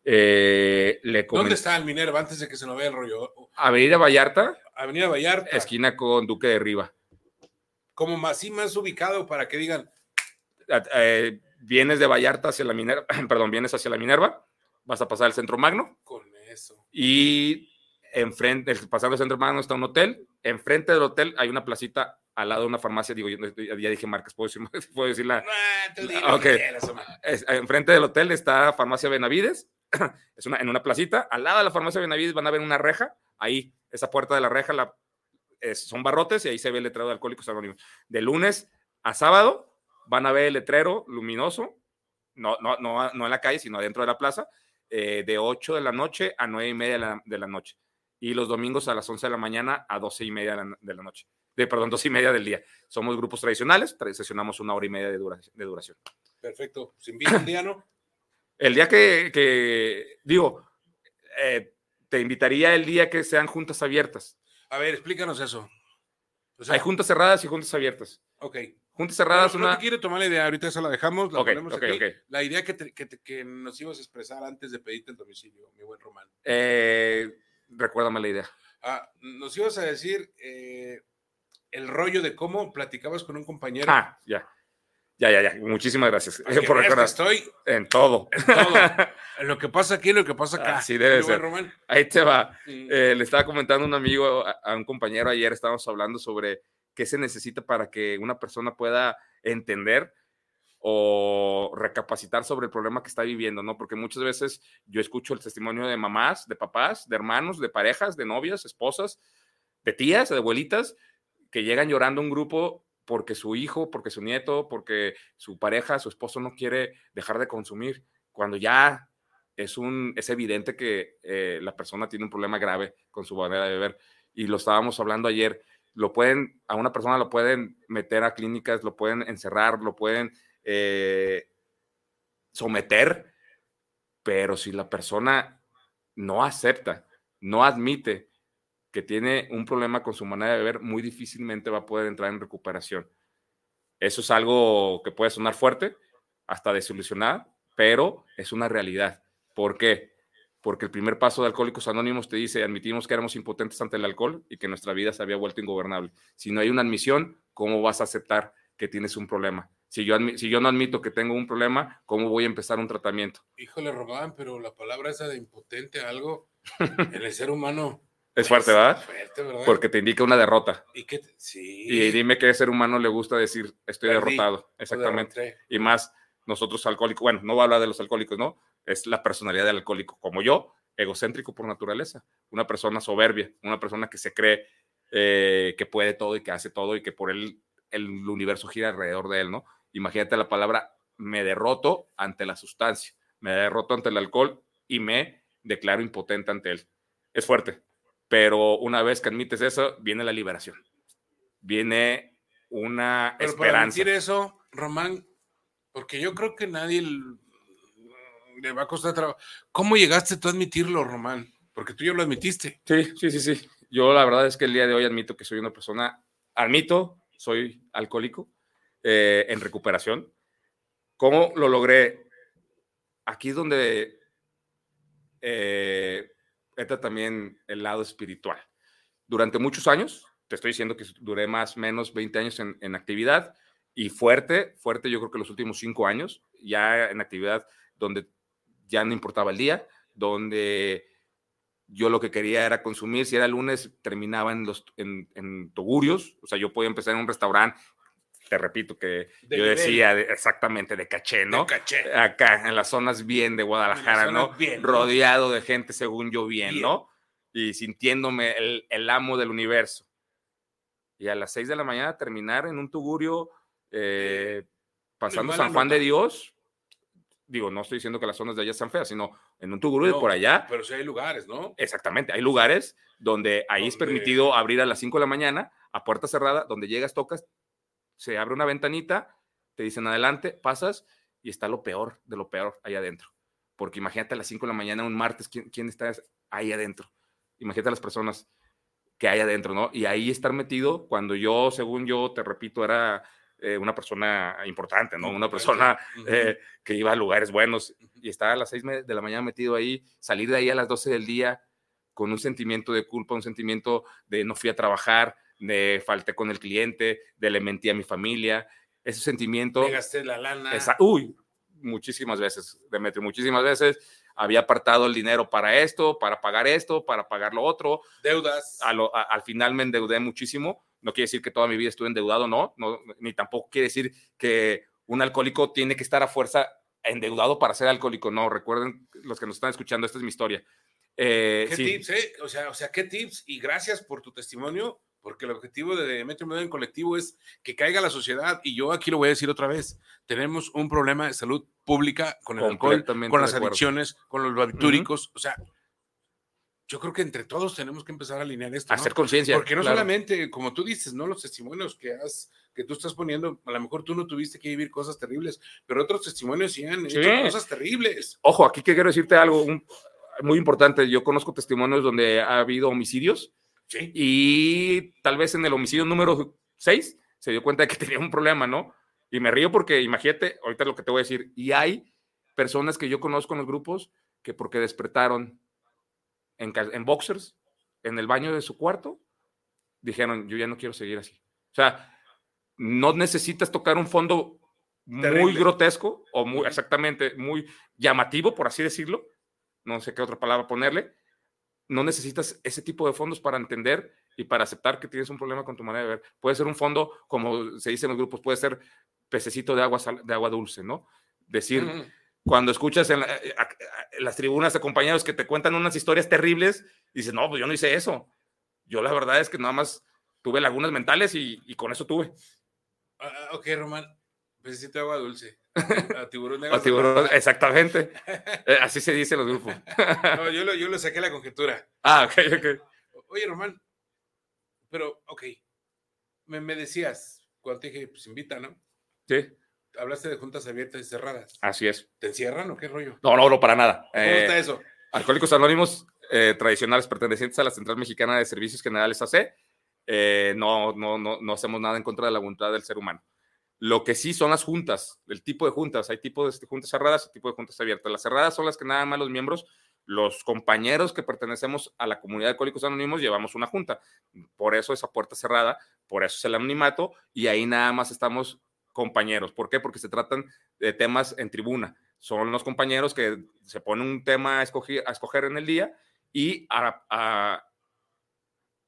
Eh, le ¿Dónde está el Minerva antes de que se nos vaya el rollo? Avenida Vallarta, Avenida Vallarta, esquina con Duque de Riva. como más, sí, más ubicado para que digan, eh, vienes de Vallarta hacia la Minerva, perdón, vienes hacia la Minerva, vas a pasar al Centro Magno con eso. y enfrente, pasando el Centro Magno está un hotel, enfrente del hotel hay una placita al lado de una farmacia, digo, yo ya dije marcas, puedo decir, puedo decir la, Ah, tú dile lo ok. que quieras, hombre. es- enfrente del hotel está Farmacia Benavides, es una, en una placita, al lado de la Farmacia Benavides van a ver una reja, ahí, esa puerta de la reja la, es- son barrotes y ahí se ve el letrero de Alcohólicos Anónimos. De lunes a sábado van a ver el letrero luminoso, no, no, no, no en la calle, sino adentro de la plaza, eh, de 8 de la noche a 9 y media de la, de la noche. Y los domingos a las 11 de la mañana a 12 y media de la, de la noche. De, perdón, 12 y media del día. Somos grupos tradicionales, tra- sesionamos una hora y media de, dura- de duración. Perfecto. ¿Se invita un día, no? El día que, que digo, eh, te invitaría el día que sean juntas abiertas. A ver, explícanos eso. O sea, Hay juntas cerradas y juntas abiertas. ok. Juntas cerradas, No, no una... te quiero tomar la idea, ahorita esa la dejamos, la Ok, ponemos ok, aquí. ok. La idea que, te- que, te- que nos ibas a expresar antes de pedirte el domicilio, mi buen Román. eh, recuérdame la idea. Ah, nos ibas a decir eh, el rollo de cómo platicabas con un compañero. Ah, ya. Ya, ya, ya. Muchísimas gracias por recordar. estoy En todo. en todo. En lo que pasa aquí, en lo que pasa acá. Así debe ser. Román. Ahí te va. Mm, Eh, le estaba comentando a un amigo, a, a un compañero ayer, estábamos hablando sobre qué se necesita para que una persona pueda entender o recapacitar sobre el problema que está viviendo, ¿no? Porque muchas veces yo escucho el testimonio de mamás, de papás, de hermanos, de parejas, de novias, esposas, de tías, de abuelitas, que llegan llorando un grupo porque su hijo, porque su nieto, porque su pareja, su esposo no quiere dejar de consumir, cuando ya es, un, es evidente que eh, la persona tiene un problema grave con su manera de beber. Y lo estábamos hablando ayer, lo pueden, a una persona lo pueden meter a clínicas, lo pueden encerrar, lo pueden eh, someter, pero si la persona no acepta, no admite que tiene un problema con su manera de beber, muy difícilmente va a poder entrar en recuperación. Eso es algo que puede sonar fuerte, hasta desilusionar, pero es una realidad. ¿Por qué? Porque el primer paso de Alcohólicos Anónimos te dice, admitimos que éramos impotentes ante el alcohol y que nuestra vida se había vuelto ingobernable. Si no hay una admisión, ¿cómo vas a aceptar que tienes un problema? Si yo, si yo no admito que tengo un problema, ¿cómo voy a empezar un tratamiento? Híjole, Román, pero la palabra esa de impotente, algo en el ser humano Es fuerte, ¿verdad? Fuerte, ¿verdad? Porque te indica una derrota. ¿Y Sí. Y dime qué ser humano le gusta decir, estoy Perdí, derrotado. Exactamente. Y más nosotros alcohólicos, bueno, no voy a hablar de los alcohólicos, ¿no? Es la personalidad del alcohólico, como yo, egocéntrico por naturaleza, una persona soberbia, una persona que se cree eh, que puede todo y que hace todo y que por él el universo gira alrededor de él, ¿no? Imagínate la palabra, me derroto ante la sustancia, me derroto ante el alcohol y me declaro impotente ante él. Es fuerte, pero una vez que admites eso, viene la liberación, viene una Pero para esperanza. admitir eso, Román, porque yo creo que nadie le va a costar trabajo. ¿Cómo llegaste tú a admitirlo, Román? Porque tú ya lo admitiste. Sí, sí, sí, sí. Yo la verdad es que el día de hoy admito que soy una persona, admito, soy alcohólico eh, en recuperación. ¿Cómo lo logré? Aquí es donde eh, entra también el lado espiritual. Durante muchos años, te estoy diciendo que duré más o menos 20 años en, en actividad y fuerte, fuerte yo creo que los últimos cinco años, ya en actividad donde ya no importaba el día, donde yo lo que quería era consumir, si era lunes, terminaba en, los, en, en tugurios, o sea, yo podía empezar en un restaurante, te repito que De yo nivel. decía de- exactamente de caché, ¿no? De caché. Acá, en las zonas bien de Guadalajara, ¿no? bien, ¿no? Rodeado de gente, según yo, bien, Bien. ¿no? Y sintiéndome el, el amo del universo. Y a las seis de la mañana terminar en un tugurio, eh, pasando San Juan nota. de Dios. Digo, no estoy diciendo que las zonas de allá sean feas, sino en un tugurio No, por allá. Pero sí hay lugares, ¿no? Exactamente, hay lugares donde ahí es Donde- permitido abrir a las 5 de la mañana, a puerta cerrada, donde llegas, tocas, se abre una ventanita, te dicen adelante, pasas y está lo peor de lo peor ahí adentro. Porque imagínate a las 5 de la mañana, un martes, ¿quién, quién está ahí adentro? Imagínate a las personas que hay adentro, ¿no? Y ahí estar metido cuando yo, según yo, te repito, era eh, una persona importante, ¿no? Una persona eh, que iba a lugares buenos y estaba a las 6 de la mañana metido ahí, salir de ahí a las 12 del día con un sentimiento de culpa, un sentimiento de no fui a trabajar, de falté con el cliente, de le mentí a mi familia, ese sentimiento... Me gasté la lana. esa- uy, muchísimas veces, Demetrio, muchísimas veces había apartado el dinero para esto, para pagar esto, para pagar lo otro, Deudas. a lo- a- al final me endeudé muchísimo. No quiere decir que toda mi vida estuve endeudado, no, no, ni tampoco quiere decir que un alcohólico tiene que estar a fuerza endeudado para ser alcohólico. No, recuerden los que nos están escuchando, esta es mi historia. Eh, ¿Qué sí, tips, eh? O sea, o sea, ¿qué tips? Y gracias por tu testimonio, porque el objetivo de Metro Medio en Colectivo es que caiga la sociedad. Y yo aquí lo voy a decir otra vez: tenemos un problema de salud pública con el alcohol, con las adicciones, con los barbitúricos. O sea, yo creo que entre todos tenemos que empezar a alinear esto. ¿no? hacer conciencia. Porque no claro. solamente, como tú dices, no los testimonios que has, que tú estás poniendo, a lo mejor tú no tuviste que vivir cosas terribles, pero otros testimonios sí han Sí. hecho cosas terribles. Ojo, aquí que quiero decirte algo un- muy importante. Yo conozco testimonios donde ha habido homicidios Sí. y tal vez en el homicidio número 6 se dio cuenta de que tenía un problema, ¿no? Y me río porque imagínate, ahorita lo que te voy a decir, y hay personas que yo conozco en los grupos que porque despertaron en, en boxers, en el baño de su cuarto, dijeron, yo ya no quiero seguir así. O sea, no necesitas tocar un fondo muy grotesco o muy, exactamente, muy llamativo, por así decirlo. No sé qué otra palabra ponerle. No necesitas ese tipo de fondos para entender y para aceptar que tienes un problema con tu manera de ver. Puede ser un fondo, como se dice en los grupos, puede ser pececito de agua, sal- de agua dulce, ¿no? Decir, cuando escuchas en, la- eh, a- a- en las tribunas a compañeros que te cuentan unas historias terribles, dices, no, pues yo no hice eso. Yo la verdad es que nada más tuve lagunas mentales y, y con eso tuve. Ah, ok, Román. Necesito agua dulce. A tiburón negro. A tiburón, exactamente. Eh, así se dice en los grupos. No, yo, lo, yo lo saqué la conjetura. ah, ok, ok. Oye, Román, pero, ok. Me, me decías, cuando te dije, pues invita, ¿no? Sí, Hablaste de juntas abiertas y cerradas. así es. ¿Te encierran o qué rollo? No, no, no, para nada. ¿Cómo Eh, está eso? Alcohólicos Anónimos eh, tradicionales pertenecientes a la Central Mexicana de Servicios Generales AC. eh, no, no, no, no hacemos nada en contra de la voluntad del ser humano. Lo que sí son las juntas, el tipo de juntas. Hay tipo de juntas cerradas y tipo de juntas abiertas. Las cerradas son las que nada más los miembros, los compañeros que pertenecemos a la comunidad de Alcohólicos Anónimos, llevamos una junta. Por eso esa puerta cerrada, por eso es el anonimato y ahí nada más estamos compañeros. ¿Por qué? Porque se tratan de temas en tribuna. Son los compañeros que se ponen un tema a escoger, a escoger en el día y a-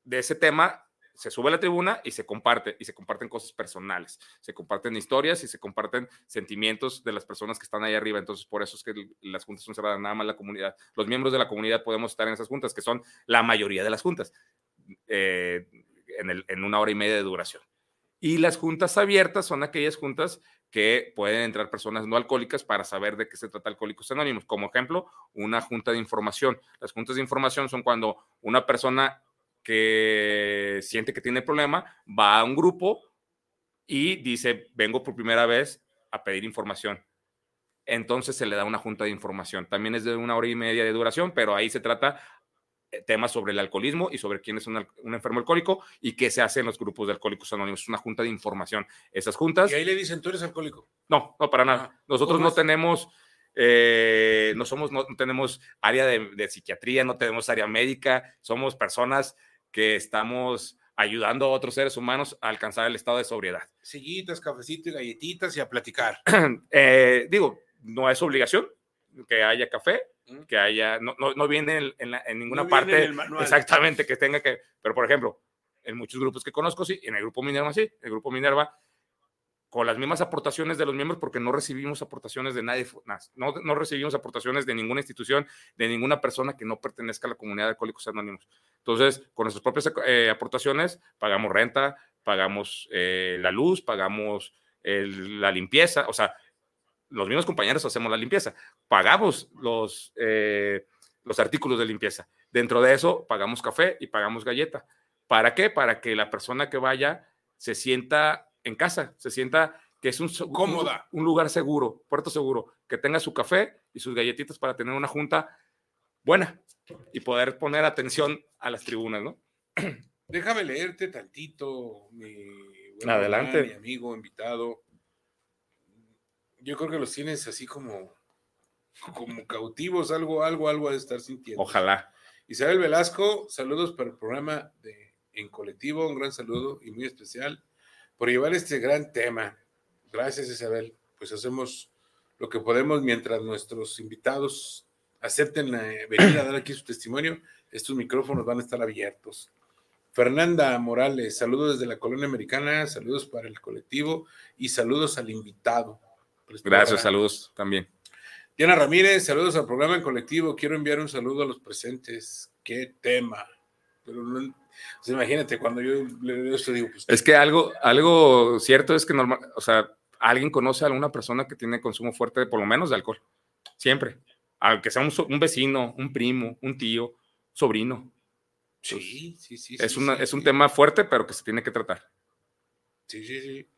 de ese tema se sube a la tribuna y se comparte, y se comparten cosas personales, se comparten historias y se comparten sentimientos de las personas que están ahí arriba. Entonces, por eso es que las juntas son cerradas, nada más la comunidad. Los miembros de la comunidad podemos estar en esas juntas, que son la mayoría de las juntas, eh, en, en una hora y media de duración. Y las juntas abiertas son aquellas juntas que pueden entrar personas no alcohólicas para saber de qué se trata Alcohólicos Anónimos. Como ejemplo, una junta de información. Las juntas de información son cuando una persona que siente que tiene problema, va a un grupo y dice, vengo por primera vez a pedir información. Entonces se le da una junta de información. También es de una hora y media de duración, pero ahí se trata eh, temas sobre el alcoholismo y sobre quién es un, enfermo alcohólico y qué se hace en los grupos de alcohólicos anónimos. Es una junta de información. Esas juntas... Y ahí le dicen, tú eres alcohólico. No, no, para nada. Nosotros no tenemos... Eh, no somos, no tenemos área de, de, psiquiatría, no tenemos área médica, somos personas que estamos ayudando a otros seres humanos a alcanzar el estado de sobriedad. Sillitas, cafecito y galletitas y a platicar. Eh, digo, no es obligación que haya café, que haya, no, no, viene en, ninguna parte exactamente que tenga que, pero por ejemplo, en muchos grupos que conozco, sí, en el grupo Minerva, sí, el grupo Minerva con las mismas aportaciones de los miembros porque no recibimos aportaciones de nadie, no, no recibimos aportaciones de ninguna institución, de ninguna persona que no pertenezca a la comunidad de alcohólicos anónimos. Entonces, con nuestras propias eh, aportaciones, pagamos renta, pagamos eh, la luz, pagamos la limpieza, o sea, los mismos compañeros hacemos la limpieza, pagamos los, eh, los artículos de limpieza. Dentro de eso, pagamos café y pagamos galleta. ¿Para qué? Para que la persona que vaya se sienta en casa, se sienta que es un, Cómoda. un, lugar seguro, puerto seguro, que tenga su café y sus galletitas para tener una junta buena y poder poner atención a las tribunas, ¿no? Déjame leerte tantito, mi, Adelante. mi amigo invitado. Yo creo que los tienes así como, como cautivos, algo, algo, algo de estar sintiendo. Ojalá. Isabel Velasco, saludos para el programa de En Colectivo, un gran saludo y muy especial por llevar este gran tema. Gracias, Isabel. Pues hacemos lo que podemos mientras nuestros invitados acepten venir a dar aquí su testimonio. Estos micrófonos van a estar abiertos. Fernanda Morales, saludos desde la colonia americana, saludos para el colectivo y saludos al invitado. Gracias, saludos también. Diana Ramírez, saludos al programa en colectivo. Quiero enviar un saludo a los presentes. Qué tema. Pero no, imagínate, cuando yo le esto digo, pues, Es que algo, algo cierto es que normal, o sea, alguien conoce a alguna persona que tiene consumo fuerte, por lo menos de alcohol. Siempre. Aunque sea un, vecino, un primo, un tío, sobrino. Sí, sí, sí. Es, una, es un tema fuerte, pero que se tiene que tratar. Sí, sí, sí.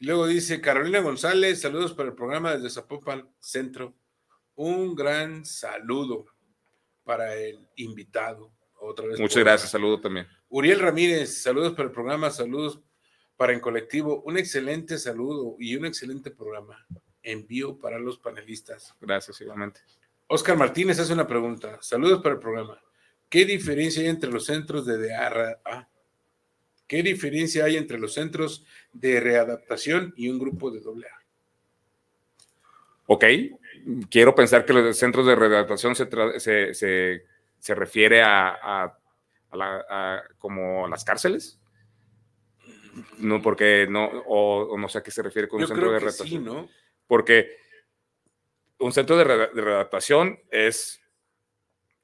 Y luego dice Carolina González, saludos para el programa desde Zapopan Centro. Un gran saludo para el invitado. Otra vez. Muchas gracias, saludo también. Uriel Ramírez, saludos para el programa, saludos para En Colectivo. Un excelente saludo y un excelente programa. Envío para los panelistas. Gracias, igualmente. Oscar Martínez hace una pregunta. Saludos para el programa. ¿Qué diferencia hay entre los centros de ah, ¿Qué diferencia hay entre los centros de readaptación y un grupo de doble A? Ok, quiero pensar que los centros de readaptación se, se se refiere a, como las cárceles. No, porque no, o, no sé a qué se refiere con un centro de redactación. ¿no? Porque un centro de, redactación es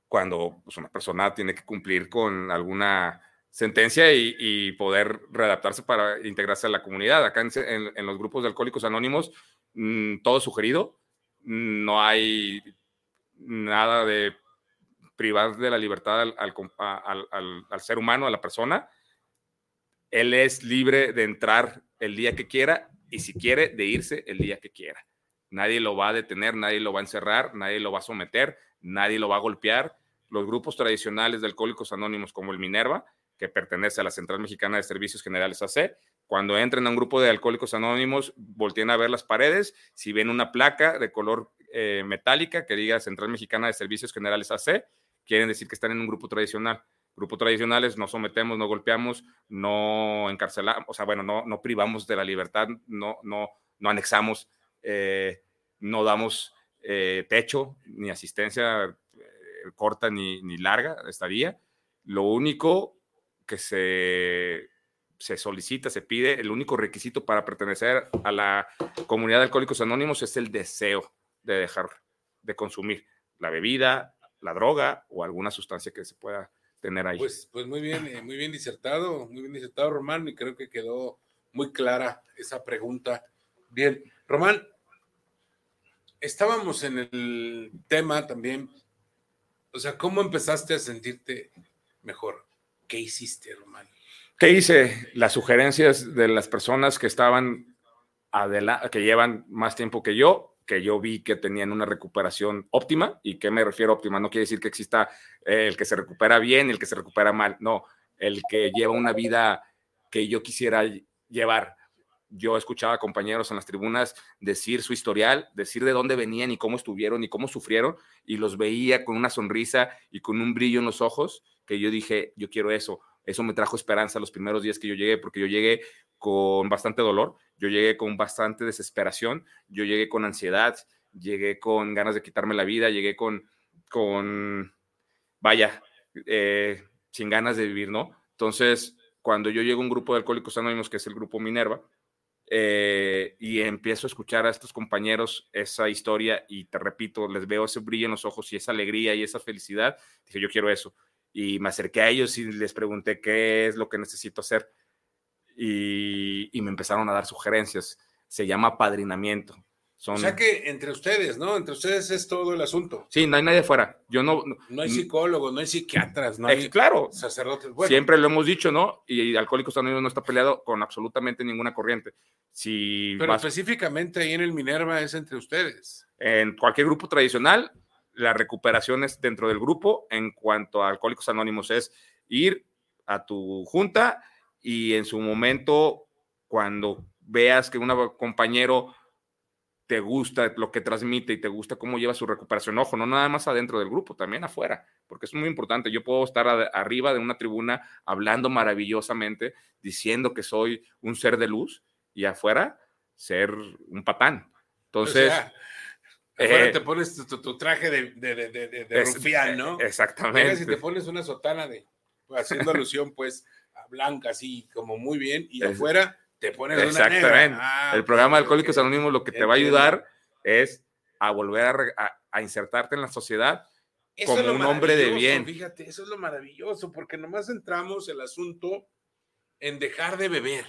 cuando pues, una persona tiene que cumplir con alguna sentencia y, poder readaptarse para integrarse a la comunidad. Acá en, los grupos de alcohólicos anónimos, mm, todo sugerido, no hay nada de privar de la libertad al, ser humano, a la persona. Él es libre de entrar el día que quiera y si quiere de irse el día que quiera. Nadie lo va a detener, nadie lo va a encerrar, nadie lo va a someter, nadie lo va a golpear. Los grupos tradicionales de alcohólicos anónimos como el Minerva, que pertenece a la Central Mexicana de Servicios Generales AC, cuando entren a un grupo de alcohólicos anónimos, volteen a ver las paredes, si ven una placa de color eh, metálica que diga Central Mexicana de Servicios Generales AC, quieren decir que están en un grupo tradicional. Grupo tradicionales no sometemos, no golpeamos, no encarcelamos, o sea, bueno, no, no privamos de la libertad, no, no, no anexamos, eh, no damos eh, techo ni asistencia eh, corta ni, ni larga, estaría. Lo único que se, se solicita, se pide, el único requisito para pertenecer a la comunidad de Alcohólicos Anónimos es el deseo de dejar de consumir la bebida, la droga o alguna sustancia que se pueda tener ahí. Pues, pues muy bien, eh, muy bien disertado, muy bien disertado, Román, y creo que quedó muy clara esa pregunta. Bien, Román, estábamos en el tema también, o sea, ¿cómo empezaste a sentirte mejor? ¿Qué hiciste, Román? ¿Qué hice? Las sugerencias de las personas que estaban adelante, que llevan más tiempo que yo, que yo vi que tenían una recuperación óptima. ¿Y qué me refiero óptima? No quiere decir que exista eh, el que se recupera bien el que se recupera mal. No, el que lleva una vida que yo quisiera llevar. Yo escuchaba a compañeros en las tribunas decir su historial, decir de dónde venían y cómo estuvieron y cómo sufrieron, y los veía con una sonrisa y con un brillo en los ojos, que yo dije, yo quiero eso. Eso me trajo esperanza los primeros días que yo llegué, porque yo llegué con bastante dolor, yo llegué con bastante desesperación, yo llegué con ansiedad, llegué con ganas de quitarme la vida, llegué con, con vaya, eh, sin ganas de vivir, ¿no? Entonces, cuando yo llego a un grupo de alcohólicos anónimos, que es el grupo Minerva, eh, y empiezo a escuchar a estos compañeros esa historia y te repito, les veo ese brillo en los ojos y esa alegría y esa felicidad, dije, yo quiero eso. Y me acerqué a ellos y les pregunté qué es lo que necesito hacer. Y, y me empezaron a dar sugerencias. Se llama padrinamiento. O sea que entre ustedes, ¿no? Entre ustedes es todo el asunto. Sí, no hay nadie afuera. Yo no. No, hay psicólogos, no hay psiquiatras, no hay. claro. Sacerdotes. Siempre lo hemos dicho, ¿no? Y Alcohólicos Anónimos no está peleado con absolutamente ninguna corriente. Si Pero específicamente ahí en el Minerva es entre ustedes. En cualquier grupo tradicional, la recuperación es dentro del grupo. En cuanto a Alcohólicos Anónimos, es ir a tu junta y en su momento, cuando veas que un compañero te gusta lo que transmite y te gusta cómo lleva su recuperación. Ojo, no nada más adentro del grupo, también afuera, porque es muy importante. Yo puedo estar arriba de una tribuna hablando maravillosamente, diciendo que soy un ser de luz y afuera ser un patán. Entonces... eh, te pones tu, traje de, de, rufián, ¿no? Exactamente. si te pones una sotana de, haciendo alusión, pues, a blanca, así como muy bien, y afuera te pones Exactamente. Ah, el programa de Alcohólicos Anónimos lo que te va a ayudar es a volver a, insertarte en la sociedad como un hombre de bien. Fíjate, eso es lo maravilloso, porque nomás entramos el asunto en dejar de beber,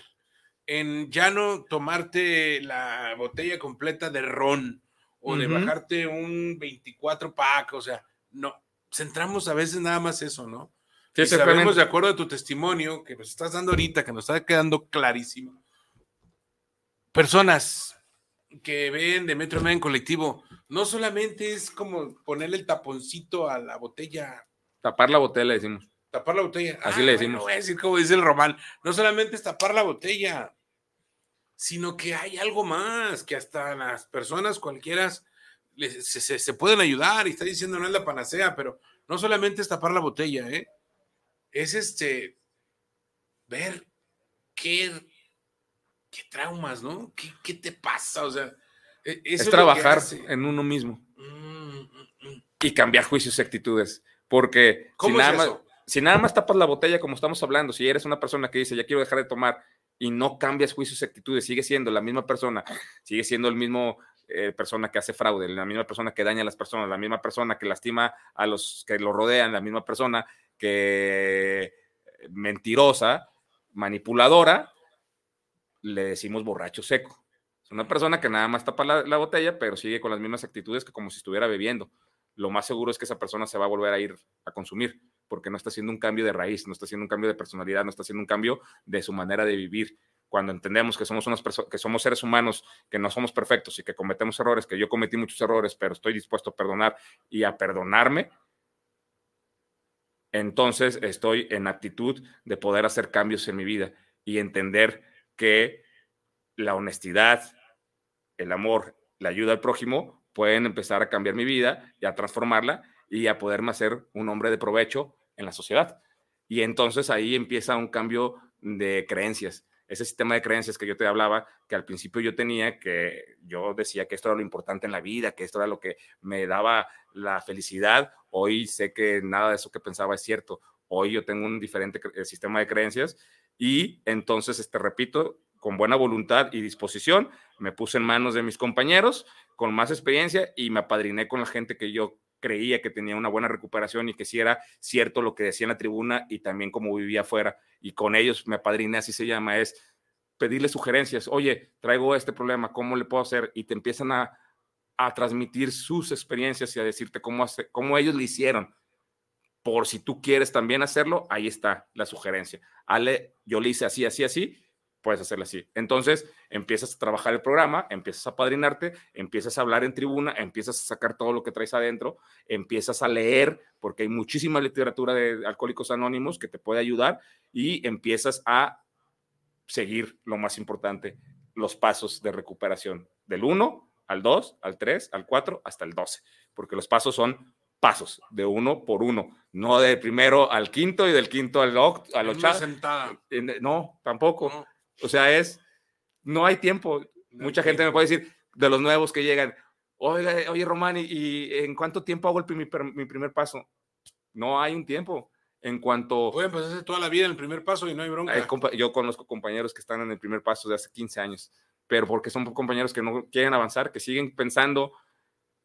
en ya no tomarte la botella completa de ron o de bajarte un 24 pack, o sea, no, centramos a veces nada más eso, ¿no? Sí, sabemos de acuerdo a tu testimonio que nos estás dando ahorita, que nos está quedando clarísimo, personas que ven de Metro en colectivo, no solamente es como ponerle el taponcito a la botella. Tapar la botella, decimos. Tapar la botella. Así le decimos. voy a decir como dice el Román. No solamente es tapar la botella, sino que hay algo más, que hasta las personas cualquiera se, se, pueden ayudar. Y está diciendo no es la panacea, pero no solamente es tapar la botella, ¿eh? es este ver qué qué traumas, ¿no? ¿Qué, te pasa? O sea, e, es, trabajar en uno mismo mm, mm, mm. y cambiar juicios y actitudes. Porque si, nada más, si nada más tapas la botella, como estamos hablando, si eres una persona que dice, ya quiero dejar de tomar y no cambias juicios y actitudes, sigue siendo la misma persona, sigue siendo el mismo eh, persona que hace fraude, la misma persona que daña a las personas, la misma persona que lastima a los que lo rodean, la misma persona que eh, mentirosa, manipuladora, le decimos borracho seco. Es una persona que nada más tapa la, botella, pero sigue con las mismas actitudes que como si estuviera bebiendo. Lo más seguro es que esa persona se va a volver a ir a consumir, porque no está haciendo un cambio de raíz, no está haciendo un cambio de personalidad, no está haciendo un cambio de su manera de vivir. Cuando entendemos que somos, unas que somos seres humanos, que no somos perfectos y que cometemos errores, que yo cometí muchos errores, pero estoy dispuesto a perdonar y a perdonarme, entonces estoy en actitud de poder hacer cambios en mi vida y entender que la honestidad, el amor, la ayuda al prójimo pueden empezar a cambiar mi vida y a transformarla y a poderme hacer un hombre de provecho en la sociedad. Y entonces ahí empieza un cambio de creencias. Ese sistema de creencias que yo te hablaba, que al principio yo tenía, que yo decía que esto era lo importante en la vida, que esto era lo que me daba la felicidad, hoy sé que nada de eso que pensaba es cierto Hoy yo tengo un diferente sistema de creencias y entonces, este, repito, con buena voluntad y disposición, me puse en manos de mis compañeros con más experiencia y me apadriné con la gente que yo creía que tenía una buena recuperación y que sí era cierto lo que decía en la tribuna y también como vivía afuera. Y con ellos me apadriné, así se llama, es pedirle sugerencias. Oye, traigo este problema, ¿cómo le puedo hacer? Y te empiezan a, a transmitir sus experiencias y a decirte cómo, hace, cómo ellos lo hicieron. Por si tú quieres también hacerlo, ahí está la sugerencia. Ale, yo le hice así, así, así, puedes hacerlo así. Entonces, empiezas a trabajar el programa, empiezas a padrinarte, empiezas a hablar en tribuna, empiezas a sacar todo lo que traes adentro, empiezas a leer, porque hay muchísima literatura de Alcohólicos Anónimos que te puede ayudar y empiezas a seguir lo más importante, los pasos de recuperación del 1 al 2, al 3, al 4, hasta el 12, porque los pasos son pasos de uno por uno, no de primero al quinto y del quinto al, al No, tampoco. ¿no? O sea, es, no hay tiempo. Mucha gente me puede decir, de los nuevos que llegan, oiga, oye, Román, ¿y, y en cuánto tiempo hago el mi, mi primer paso? No hay un tiempo. En cuanto... Pueden pasarse toda la vida en el primer paso y no hay bronca. yo conozco compañeros que están en el primer paso de hace 15 años, pero porque son compañeros que no quieren avanzar, que siguen pensando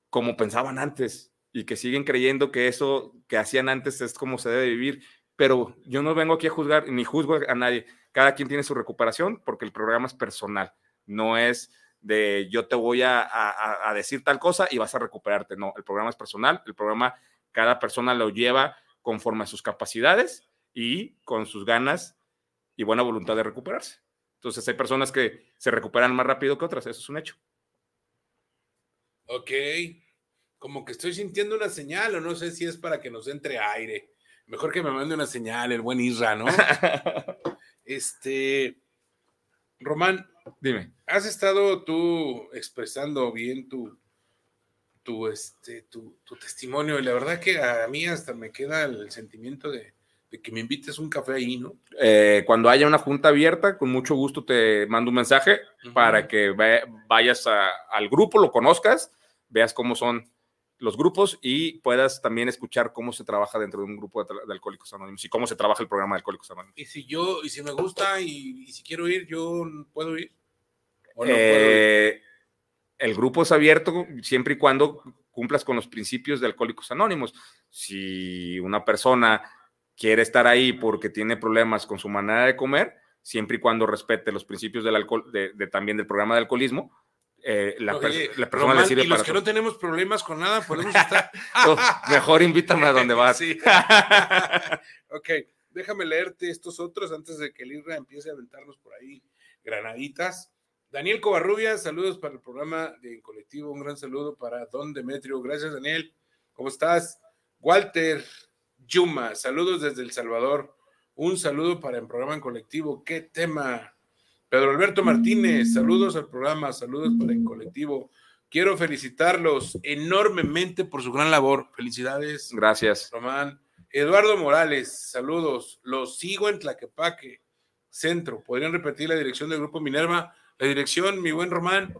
como pensaban antes y que siguen creyendo que eso que hacían antes es como se debe vivir. Pero yo no vengo aquí a juzgar ni juzgo a nadie. Cada quien tiene su recuperación porque el programa es personal, no es de yo te voy a, a- a decir tal cosa y vas a recuperarte. No, el programa es personal, el programa cada persona lo lleva conforme a sus capacidades y con sus ganas y buena voluntad de recuperarse. Entonces hay personas que se recuperan más rápido que otras, eso es un hecho. Ok. Como que estoy sintiendo una señal o no sé si es para que nos entre aire. Mejor que me mande una señal, el buen Isra, ¿no? Este, Román, Dime. has estado tú expresando bien tu, tu, este, tu, tu testimonio y la verdad que a mí hasta me queda el sentimiento de, de que me invites un café ahí, ¿no? Eh, cuando haya una junta abierta, con mucho gusto te mando un mensaje para que vayas a- al grupo, lo conozcas, veas cómo son los grupos y puedas también escuchar cómo se trabaja dentro de un grupo de, de Alcohólicos Anónimos y cómo se trabaja el programa de Alcohólicos Anónimos. Y si yo, y si me gusta y, y si quiero ir, yo puedo ir. ¿O no puedo ir? Eh, el grupo es abierto siempre y cuando cumplas con los principios de Alcohólicos Anónimos. Si una persona quiere estar ahí porque tiene problemas con su manera de comer, siempre y cuando respete los principios del alcohol, de, de- también del programa de alcoholismo, eh, la, persona Román, le sirve y los que no tenemos problemas con nada, podemos estar. todo. Mejor invítame a donde vas. Sí. ok, déjame leerte estos otros antes de que el Irra empiece a aventarnos por ahí granaditas. Daniel Covarrubias, saludos para el programa de En Colectivo. Un gran saludo para Don Demetrio. Gracias, Daniel. ¿Cómo estás? Walter Yuma, saludos desde El Salvador. Un saludo para el programa En Colectivo. ¿Qué tema? Pedro Alberto Martínez, saludos al programa, saludos para En Colectivo. Quiero felicitarlos enormemente por su gran labor. Felicidades. Gracias. Román. Eduardo Morales, saludos. Los sigo en Tlaquepaque, centro. ¿Podrían repetir la dirección del Grupo Minerva? La dirección, mi buen Román.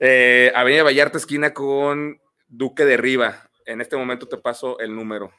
Eh, Avenida Vallarta, esquina con Duque de Riva. En este momento te paso el número.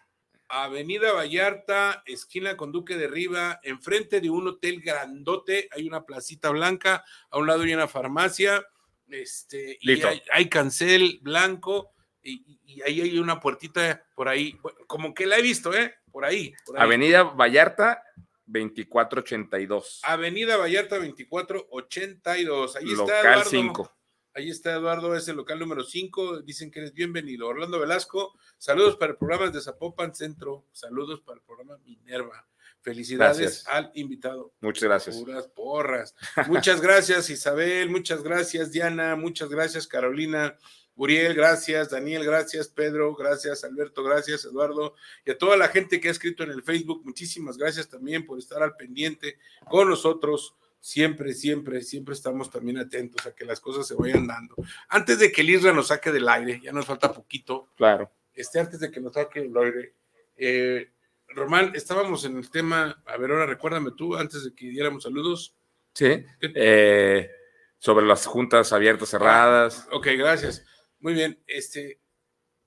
Avenida Vallarta, esquina con Duque de Riva, enfrente de un hotel grandote, hay una placita blanca, a un lado hay una farmacia, este, y hay, hay cancel blanco, y, y ahí hay una puertita por ahí, como que la he visto, ¿eh? Por ahí. por ahí. Avenida Vallarta, 2482. Avenida Vallarta 2482. Ahí está local Eduardo. 5. Ahí está Eduardo, es el local número 5. Dicen que eres bienvenido. Orlando Velasco, saludos para el programa de Zapopan Centro. Saludos para el programa Minerva. Felicidades Gracias. al invitado. Muchas gracias. Puras porras. Muchas gracias, Isabel. Muchas gracias, Diana. Muchas gracias, Carolina. Uriel, gracias. Daniel, gracias. Pedro, gracias. Alberto, gracias. Eduardo. Y a toda la gente que ha escrito en el Facebook, muchísimas gracias también por estar al pendiente con nosotros. Siempre, siempre, siempre estamos también atentos a que las cosas se vayan dando. Antes de que el Isra nos saque del aire, ya nos falta poquito, Claro. este, antes de que nos saque el aire, eh, Román, estábamos en el tema, a ver, ahora recuérdame tú, antes de que diéramos saludos. Sí. Eh, sobre las juntas abiertas, cerradas. Ok, gracias. Muy bien, este,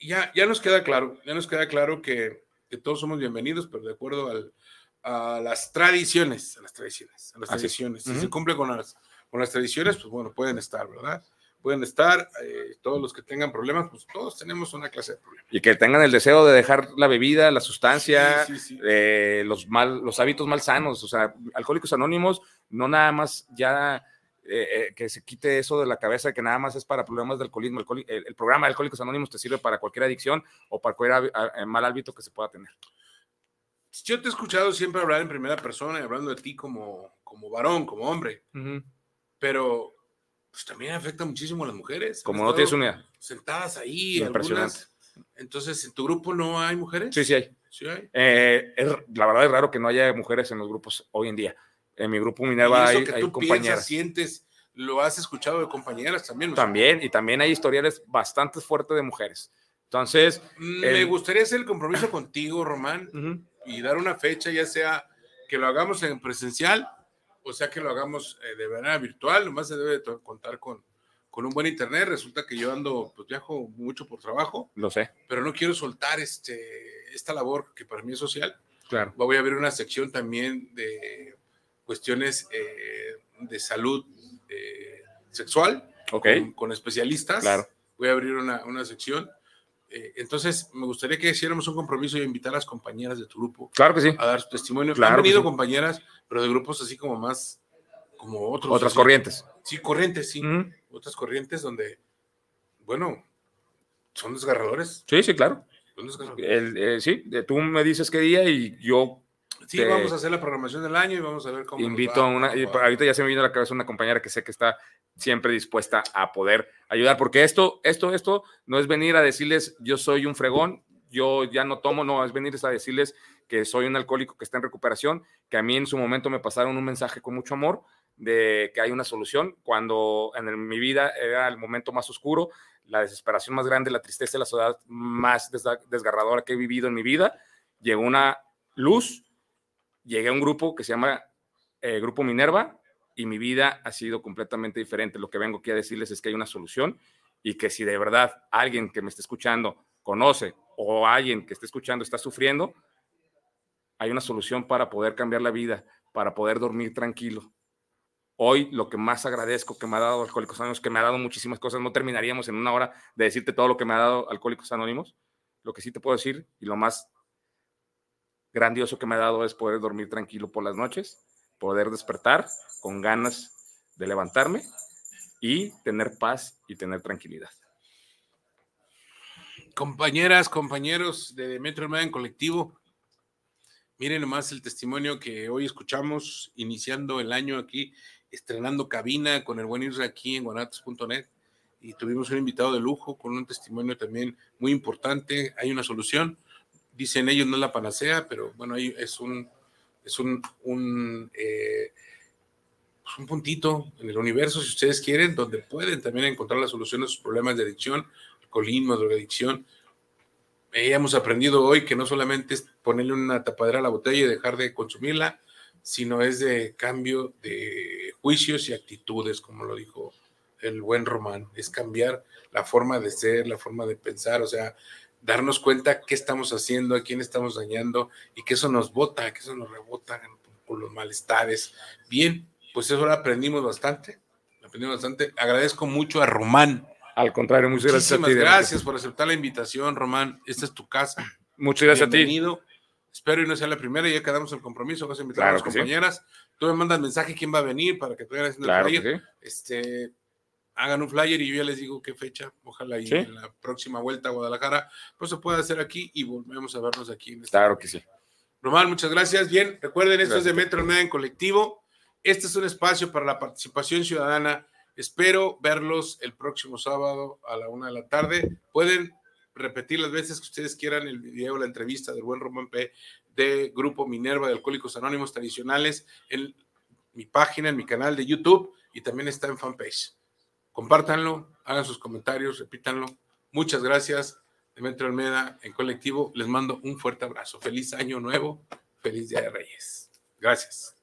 ya, ya nos queda claro, ya nos queda claro que, que todos somos bienvenidos, pero de acuerdo al, a las tradiciones, a las tradiciones, a las Así tradiciones. Si se cumple con las, con las tradiciones, pues bueno, pueden estar, ¿verdad? Pueden estar, eh, todos los que tengan problemas, pues todos tenemos una clase de problemas. Y que tengan el deseo de dejar la bebida, la sustancia, Sí, sí, sí. eh, los, mal, los hábitos mal sanos. O sea, Alcohólicos Anónimos, no nada más ya eh, eh, que se quite eso de la cabeza, que nada más es para problemas de alcoholismo. Alcoholi- el, el programa de Alcohólicos Anónimos te sirve para cualquier adicción o para cualquier a- mal hábito que se pueda tener. Yo te he escuchado siempre hablar en primera persona y hablando de ti como, como varón, como hombre, pero pues también afecta muchísimo a las mujeres. Como no tienes una. Sentadas ahí, Impresionante. algunas. Entonces, ¿en tu grupo no hay mujeres? Sí, sí hay. Sí hay. Eh, es- la verdad es raro que no haya mujeres en los grupos hoy en día. En mi grupo Minerva hay, que hay tú compañeras. piensas, sientes, lo has escuchado de compañeras también. o sea, También, y también hay historiales bastante fuertes de mujeres. Entonces, Me el- gustaría hacer el compromiso contigo, Román, ujú, y dar una fecha, ya sea que lo hagamos en presencial, o sea que lo hagamos eh, de manera virtual, nomás se debe de to- contar con, con un buen internet. Resulta que yo ando, pues viajo mucho por trabajo, lo sé, pero no quiero soltar este, esta labor que para mí es social. claro. Voy a abrir una sección también de cuestiones eh, de salud eh, sexual Ok, con, con especialistas. Claro. Voy a abrir una, una sección. Eh, entonces, me gustaría que hiciéramos un compromiso y invitar a las compañeras de tu grupo claro que sí. a dar su testimonio. Claro Han venido sí. compañeras, pero de grupos así como más, como otros. Otras así. corrientes. Sí, corrientes, sí. Otras corrientes donde, bueno, son desgarradores. Sí, sí, claro. son desgarradores. El, eh, sí, tú me dices qué día y yo Sí, vamos a hacer la programación del año y vamos a ver cómo. invito va, a una. y ahorita ya se me vino a la cabeza una compañera que sé que está siempre dispuesta a poder ayudar, porque esto, esto, esto no es venir a decirles yo soy un fregón, yo ya no tomo, no, es venir a decirles que soy un alcohólico que está en recuperación, que a mí en su momento me pasaron un mensaje con mucho amor de que hay una solución, cuando en el- mi vida era el momento más oscuro, la desesperación más grande, la tristeza y la soledad más desgarradora que he vivido en mi vida, llegó una luz, llegué a un grupo que se llama eh, Grupo Minerva y mi vida ha sido completamente diferente. Lo que vengo aquí a decirles es que hay una solución y que si de verdad alguien que me esté escuchando conoce o alguien que esté escuchando está sufriendo, hay una solución para poder cambiar la vida, para poder dormir tranquilo. Hoy lo que más agradezco que me ha dado Alcohólicos Anónimos, que me ha dado muchísimas cosas, no terminaríamos en una hora de decirte todo lo que me ha dado Alcohólicos Anónimos. Lo que sí te puedo decir y lo más grandioso que me ha dado es poder dormir tranquilo por las noches, poder despertar con ganas de levantarme y tener paz y tener tranquilidad. Compañeras, compañeros de Metro Hermana en colectivo, miren nomás el testimonio que hoy escuchamos, iniciando el año aquí, estrenando cabina con el buen Isra aquí en guanatos.net y tuvimos un invitado de lujo con un testimonio también muy importante. Hay una solución, dicen ellos, no es la panacea, pero bueno, es un, es un, un, eh, pues un puntito en el universo, si ustedes quieren, donde pueden también encontrar la solución a sus problemas de adicción, alcoholismo, drogadicción. Eh, hemos aprendido hoy que no solamente es ponerle una tapadera a la botella y dejar de consumirla, sino es de cambio de juicios y actitudes, como lo dijo el buen Román, es cambiar la forma de ser, la forma de pensar, o sea, darnos cuenta qué estamos haciendo, a quién estamos dañando y que eso nos bota, que eso nos rebota con los malestares. Bien, pues eso ahora aprendimos bastante, aprendimos bastante. Agradezco mucho a Román. Al contrario, muchas gracias a Muchísimas ti. gracias por aceptar la invitación, Román. Esta es tu casa. Muchas gracias a ti. Espero y no sea la primera, ya quedamos el compromiso, vas a invitar Claro a las sí. compañeras. Tú me mandas mensaje quién va a venir para que te vayan haciendo Claro el sí. Este, hagan un flyer y yo ya les digo qué fecha. Ojalá y Sí. en la próxima vuelta a Guadalajara, pues se pueda hacer aquí y volvemos a vernos aquí. En este Claro que sí. Román, muchas gracias. Bien, recuerden, esto es de. Metro Media en colectivo. Este es un espacio para la participación ciudadana. Espero verlos el próximo sábado a la una de la tarde. Pueden repetir las veces que ustedes quieran el video, la entrevista del buen Román P. de Grupo Minerva de Alcohólicos Anónimos Tradicionales en mi página, en mi canal de YouTube y también está en fanpage. Compártanlo, hagan sus comentarios, repítanlo. Muchas gracias. Demetrio Almeda en colectivo. Les mando un fuerte abrazo. Feliz año nuevo. Feliz Día de Reyes. Gracias.